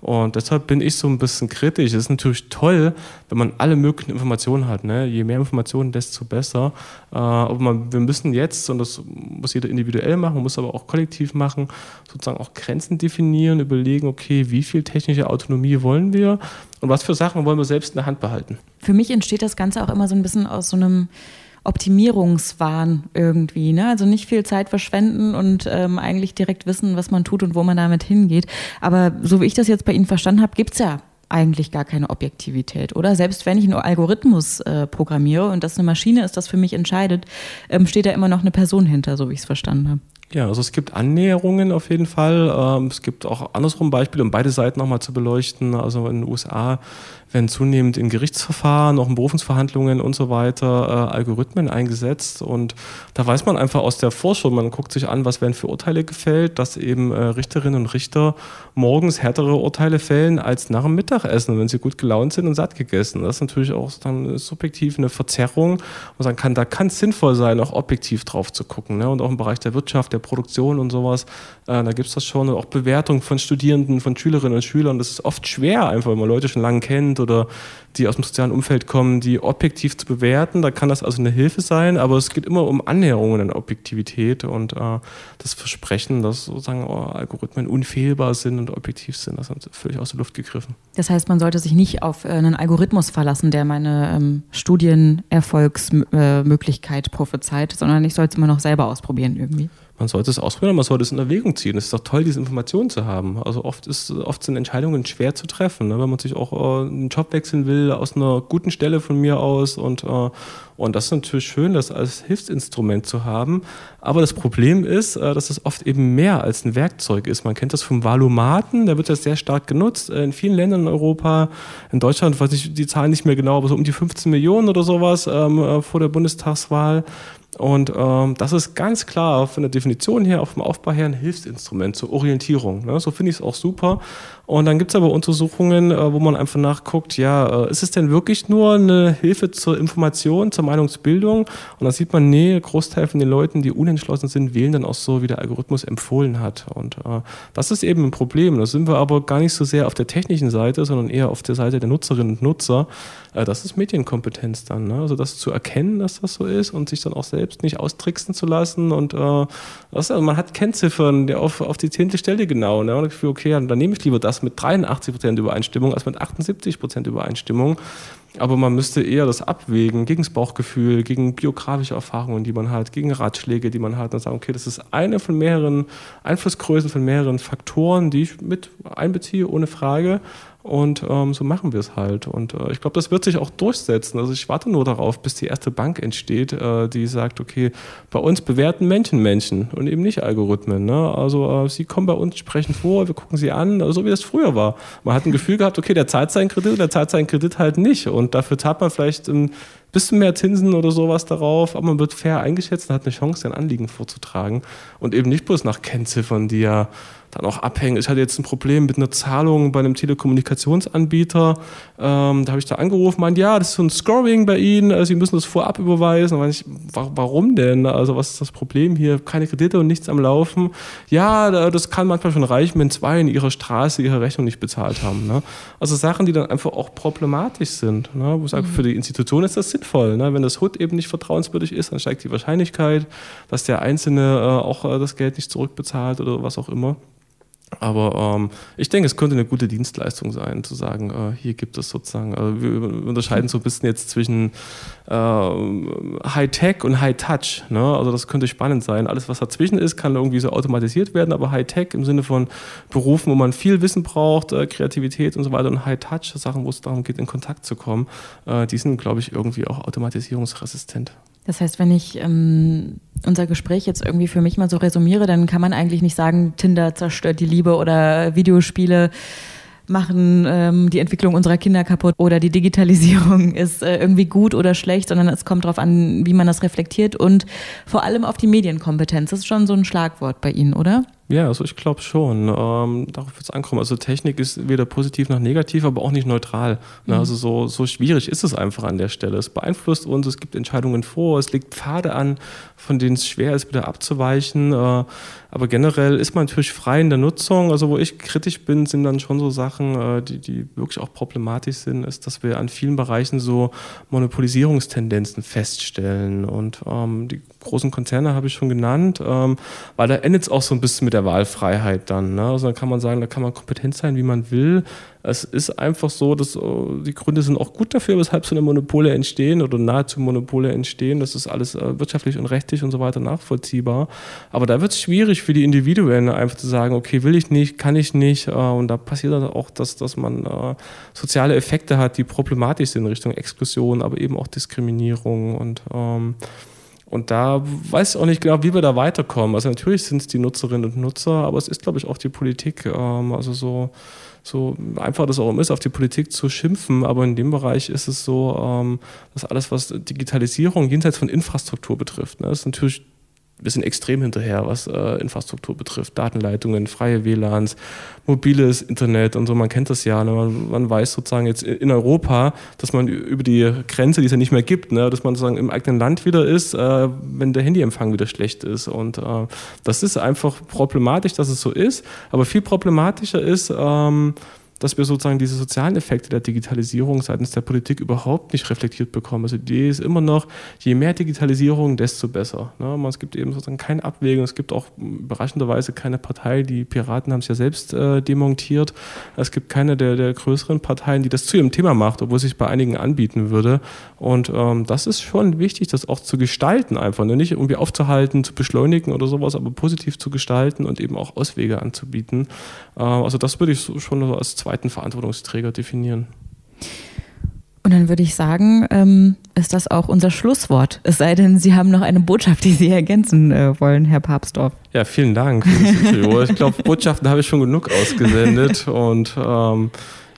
Und deshalb bin ich so ein bisschen kritisch. Es ist natürlich toll, wenn man alle möglichen Informationen hat. Ne? Je mehr Informationen, desto besser. Äh, aber man, wir müssen jetzt, und das muss jeder individuell machen, muss aber auch kollektiv machen, sozusagen auch Grenzen definieren, überlegen, okay, wie viel technische Autonomie wollen wir und was für Sachen wollen wir selbst in der Hand behalten. Für mich entsteht das Ganze auch immer so ein bisschen aus so einem Optimierungswahn irgendwie. Ne? Also nicht viel Zeit verschwenden und ähm, eigentlich direkt wissen, was man tut und wo man damit hingeht. Aber so wie ich das jetzt bei Ihnen verstanden habe, gibt es ja eigentlich gar keine Objektivität, oder? Selbst wenn ich einen Algorithmus äh, programmiere und das eine Maschine ist, das für mich entscheidet, ähm, steht da immer noch eine Person hinter, so wie ich es verstanden habe. Ja, also es gibt Annäherungen auf jeden Fall. Ähm, es gibt auch andersrum Beispiele, um beide Seiten nochmal zu beleuchten. Also in den USA werden zunehmend in Gerichtsverfahren, auch in Berufungsverhandlungen und so weiter äh, Algorithmen eingesetzt. Und da weiß man einfach aus der Forschung, man guckt sich an, was werden für Urteile gefällt, dass eben äh, Richterinnen und Richter morgens härtere Urteile fällen als nach dem Mittagessen, wenn sie gut gelaunt sind und satt gegessen. Das ist natürlich auch dann subjektiv eine Verzerrung. Und sagen kann, da kann es sinnvoll sein, auch objektiv drauf zu gucken. Ne? Und auch im Bereich der Wirtschaft, der Produktion und sowas, äh, da gibt es das schon. Und auch Bewertung von Studierenden, von Schülerinnen und Schülern. Das ist oft schwer, einfach, wenn man Leute schon lange kennt oder die aus dem sozialen Umfeld kommen, die objektiv zu bewerten. Da kann das also eine Hilfe sein, aber es geht immer um Annäherungen an Objektivität und äh, das Versprechen, dass sozusagen oh, Algorithmen unfehlbar sind und objektiv sind, das ist völlig aus der Luft gegriffen. Das heißt, man sollte sich nicht auf äh, einen Algorithmus verlassen, der meine ähm, Studienerfolgsmöglichkeit äh, prophezeit, sondern ich sollte es immer noch selber ausprobieren irgendwie man sollte es ausprobieren, man sollte es in Erwägung ziehen. Es ist doch toll, diese Informationen zu haben. Also oft, ist, oft sind Entscheidungen schwer zu treffen, ne? wenn man sich auch äh, einen Job wechseln will, aus einer guten Stelle von mir aus. Und, äh, und das ist natürlich schön, das als Hilfsinstrument zu haben. Aber das Problem ist, äh, dass es oft eben mehr als ein Werkzeug ist. Man kennt das vom Valomaten, der wird ja sehr stark genutzt. Äh, in vielen Ländern in Europa, in Deutschland, weiß ich die Zahlen nicht mehr genau, aber so um die 15 Millionen oder sowas ähm, äh, vor der Bundestagswahl. Und ähm, das ist ganz klar von der Definition her, auch vom Aufbau her ein Hilfsinstrument zur Orientierung. Ne? So finde ich es auch super. Und dann gibt es aber Untersuchungen, äh, wo man einfach nachguckt, ja, äh, ist es denn wirklich nur eine Hilfe zur Information, zur Meinungsbildung? Und da sieht man, nee, Großteil von den Leuten, die unentschlossen sind, wählen dann auch so, wie der Algorithmus empfohlen hat. Und äh, das ist eben ein Problem. Da sind wir aber gar nicht so sehr auf der technischen Seite, sondern eher auf der Seite der Nutzerinnen und Nutzer. Das ist Medienkompetenz dann. Ne? Also das zu erkennen, dass das so ist und sich dann auch selbst nicht austricksen zu lassen. Und äh, also man hat Kennziffern auf, auf die zehnte Stelle genau. Ne? Und ich okay, dann nehme ich lieber das mit 83 Prozent Übereinstimmung als mit 78 Prozent Übereinstimmung. Aber man müsste eher das abwägen gegen das Bauchgefühl, gegen biografische Erfahrungen, die man hat, gegen Ratschläge, die man hat und sagen, okay, das ist eine von mehreren Einflussgrößen, von mehreren Faktoren, die ich mit einbeziehe, ohne Frage. Und ähm, so machen wir es halt. Und äh, ich glaube, das wird sich auch durchsetzen. Also ich warte nur darauf, bis die erste Bank entsteht, äh, die sagt, okay, bei uns bewerten Menschen Menschen und eben nicht Algorithmen. Ne? Also äh, sie kommen bei uns, sprechen vor, wir gucken sie an, so wie das früher war. Man hat ein Gefühl gehabt, okay, der zahlt seinen Kredit, der zahlt seinen Kredit halt nicht. Und dafür zahlt man vielleicht ein bisschen mehr Zinsen oder sowas darauf, aber man wird fair eingeschätzt und hat eine Chance, sein Anliegen vorzutragen. Und eben nicht bloß nach Kennziffern, die ja dann auch abhängen. Ich hatte jetzt ein Problem mit einer Zahlung bei einem Telekommunikationsanbieter. Ähm, da habe ich da angerufen, meinte, ja, das ist so ein Scoring bei Ihnen, also Sie müssen das vorab überweisen. Da ich, warum denn? Also was ist das Problem hier? Keine Kredite und nichts am Laufen. Ja, das kann manchmal schon reichen, wenn zwei in ihrer Straße ihre Rechnung nicht bezahlt haben. Ne? Also Sachen, die dann einfach auch problematisch sind. Ne? Wo ich sage, mhm. für die Institution ist das sinnvoll. Ne? Wenn das HUD eben nicht vertrauenswürdig ist, dann steigt die Wahrscheinlichkeit, dass der Einzelne äh, auch äh, das Geld nicht zurückbezahlt oder was auch immer. Aber ähm, ich denke, es könnte eine gute Dienstleistung sein, zu sagen, äh, hier gibt es sozusagen, also wir unterscheiden so ein bisschen jetzt zwischen äh, High-Tech und High-Touch. Ne? Also das könnte spannend sein. Alles, was dazwischen ist, kann irgendwie so automatisiert werden, aber High-Tech im Sinne von Berufen, wo man viel Wissen braucht, äh, Kreativität und so weiter und High-Touch, Sachen, wo es darum geht, in Kontakt zu kommen, äh, die sind, glaube ich, irgendwie auch automatisierungsresistent. Das heißt, wenn ich ähm, unser Gespräch jetzt irgendwie für mich mal so resumiere, dann kann man eigentlich nicht sagen, Tinder zerstört die Liebe oder Videospiele machen ähm, die Entwicklung unserer Kinder kaputt oder die Digitalisierung ist äh, irgendwie gut oder schlecht, sondern es kommt darauf an, wie man das reflektiert und vor allem auf die Medienkompetenz. Das ist schon so ein Schlagwort bei Ihnen, oder? Ja, also ich glaube schon. Ähm, darauf wird es ankommen. Also Technik ist weder positiv noch negativ, aber auch nicht neutral. Mhm. Also so, so schwierig ist es einfach an der Stelle. Es beeinflusst uns, es gibt Entscheidungen vor, es legt Pfade an, von denen es schwer ist, wieder abzuweichen. Äh, aber generell ist man natürlich frei in der Nutzung. Also wo ich kritisch bin, sind dann schon so Sachen, äh, die, die wirklich auch problematisch sind, ist, dass wir an vielen Bereichen so Monopolisierungstendenzen feststellen. Und ähm, die großen Konzerne habe ich schon genannt, ähm, weil da endet es auch so ein bisschen mit der Wahlfreiheit dann. Ne? Also dann kann man sagen, da kann man kompetent sein, wie man will. Es ist einfach so, dass äh, die Gründe sind auch gut dafür, weshalb so eine Monopole entstehen oder nahezu Monopole entstehen. Das ist alles äh, wirtschaftlich und rechtlich und so weiter nachvollziehbar. Aber da wird es schwierig für die Individuen einfach zu sagen, okay, will ich nicht, kann ich nicht. Äh, und da passiert dann auch, dass, dass man soziale Effekte hat, die problematisch sind in Richtung Exklusion, aber eben auch Diskriminierung und ähm, Und da weiß ich auch nicht genau, wie wir da weiterkommen. Also natürlich sind es die Nutzerinnen und Nutzer, aber es ist, glaube ich, auch die Politik. Ähm, also so, so einfach das auch ist, auf die Politik zu schimpfen. Aber in dem Bereich ist es so, ähm, dass alles, was Digitalisierung jenseits von Infrastruktur betrifft, ne, ist natürlich wir sind extrem hinterher, was äh, Infrastruktur betrifft. Datenleitungen, freie WLANs, mobiles Internet und so. Man kennt das ja. Ne? Man, man, weiß sozusagen jetzt in Europa, dass man über die Grenze, die es ja nicht mehr gibt, ne? dass man sozusagen im eigenen Land wieder ist, äh, wenn der Handyempfang wieder schlecht ist. Und äh, das ist einfach problematisch, dass es so ist. Aber viel problematischer ist, ähm, dass wir sozusagen diese sozialen Effekte der Digitalisierung seitens der Politik überhaupt nicht reflektiert bekommen. Also die Idee ist immer noch, je mehr Digitalisierung, desto besser. Ne? Es gibt eben sozusagen keine Abwägung, es gibt auch überraschenderweise keine Partei, die Piraten haben es ja selbst äh, demontiert. Es gibt keine der, der größeren Parteien, die das zu ihrem Thema macht, obwohl es sich bei einigen anbieten würde. Und ähm, das ist schon wichtig, das auch zu gestalten einfach. Ne? Nicht irgendwie aufzuhalten, zu beschleunigen oder sowas, aber positiv zu gestalten und eben auch Auswege anzubieten. Äh, also das würde ich so, schon so als zweiten Verantwortungsträger definieren. Und dann würde ich sagen, ähm, ist das auch unser Schlusswort. Es sei denn, Sie haben noch eine Botschaft, die Sie ergänzen äh, wollen, Herr Papstorf. Ja, vielen Dank ich glaube, Botschaften habe ich schon genug ausgesendet und ähm,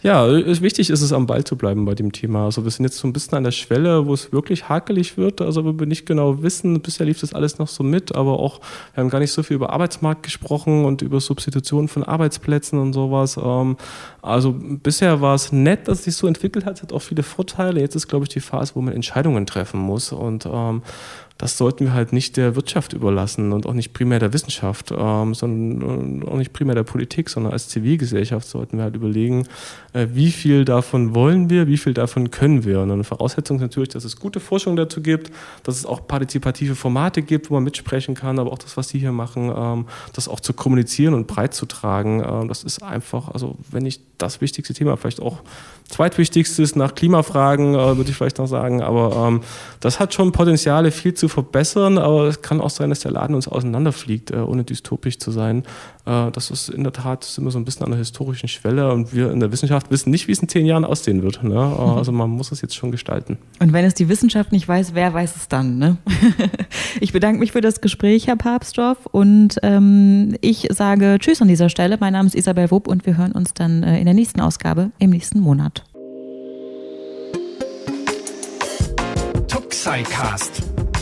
ja, wichtig ist es, am Ball zu bleiben bei dem Thema. Also wir sind jetzt so ein bisschen an der Schwelle, wo es wirklich hakelig wird. Also wir nicht genau wissen, bisher lief das alles noch so mit, aber auch, wir haben gar nicht so viel über Arbeitsmarkt gesprochen und über Substitution von Arbeitsplätzen und sowas. Ähm, also bisher war es nett, dass es sich so entwickelt hat, es hat auch viele Vorteile. Jetzt ist, glaube ich, die Phase, wo man Entscheidungen treffen muss. Und ähm, das sollten wir halt nicht der Wirtschaft überlassen und auch nicht primär der Wissenschaft, ähm, sondern auch nicht primär der Politik, sondern als Zivilgesellschaft sollten wir halt überlegen, äh, wie viel davon wollen wir, wie viel davon können wir. Und eine Voraussetzung ist natürlich, dass es gute Forschung dazu gibt, dass es auch partizipative Formate gibt, wo man mitsprechen kann, aber auch das, was Sie hier machen, ähm, das auch zu kommunizieren und breit zu tragen, äh, das ist einfach, also wenn nicht das wichtigste Thema, vielleicht auch zweitwichtigstes nach Klimafragen, äh, würde ich vielleicht noch sagen, aber ähm, das hat schon Potenziale, viel zu verbessern, aber es kann auch sein, dass der Laden uns auseinanderfliegt, äh, ohne dystopisch zu sein. Äh, das ist in der Tat, sind wir so ein bisschen an der historischen Schwelle und wir in der Wissenschaft wissen nicht, wie es in zehn Jahren aussehen wird. Ne? Äh. Also man muss es jetzt schon gestalten. Und wenn es die Wissenschaft nicht weiß, wer weiß es dann? Ne? ich bedanke mich für das Gespräch, Herr Papstorff, und ähm, ich sage Tschüss an dieser Stelle. Mein Name ist Isabel Wupp und wir hören uns dann in der nächsten Ausgabe im nächsten Monat. Tuxicast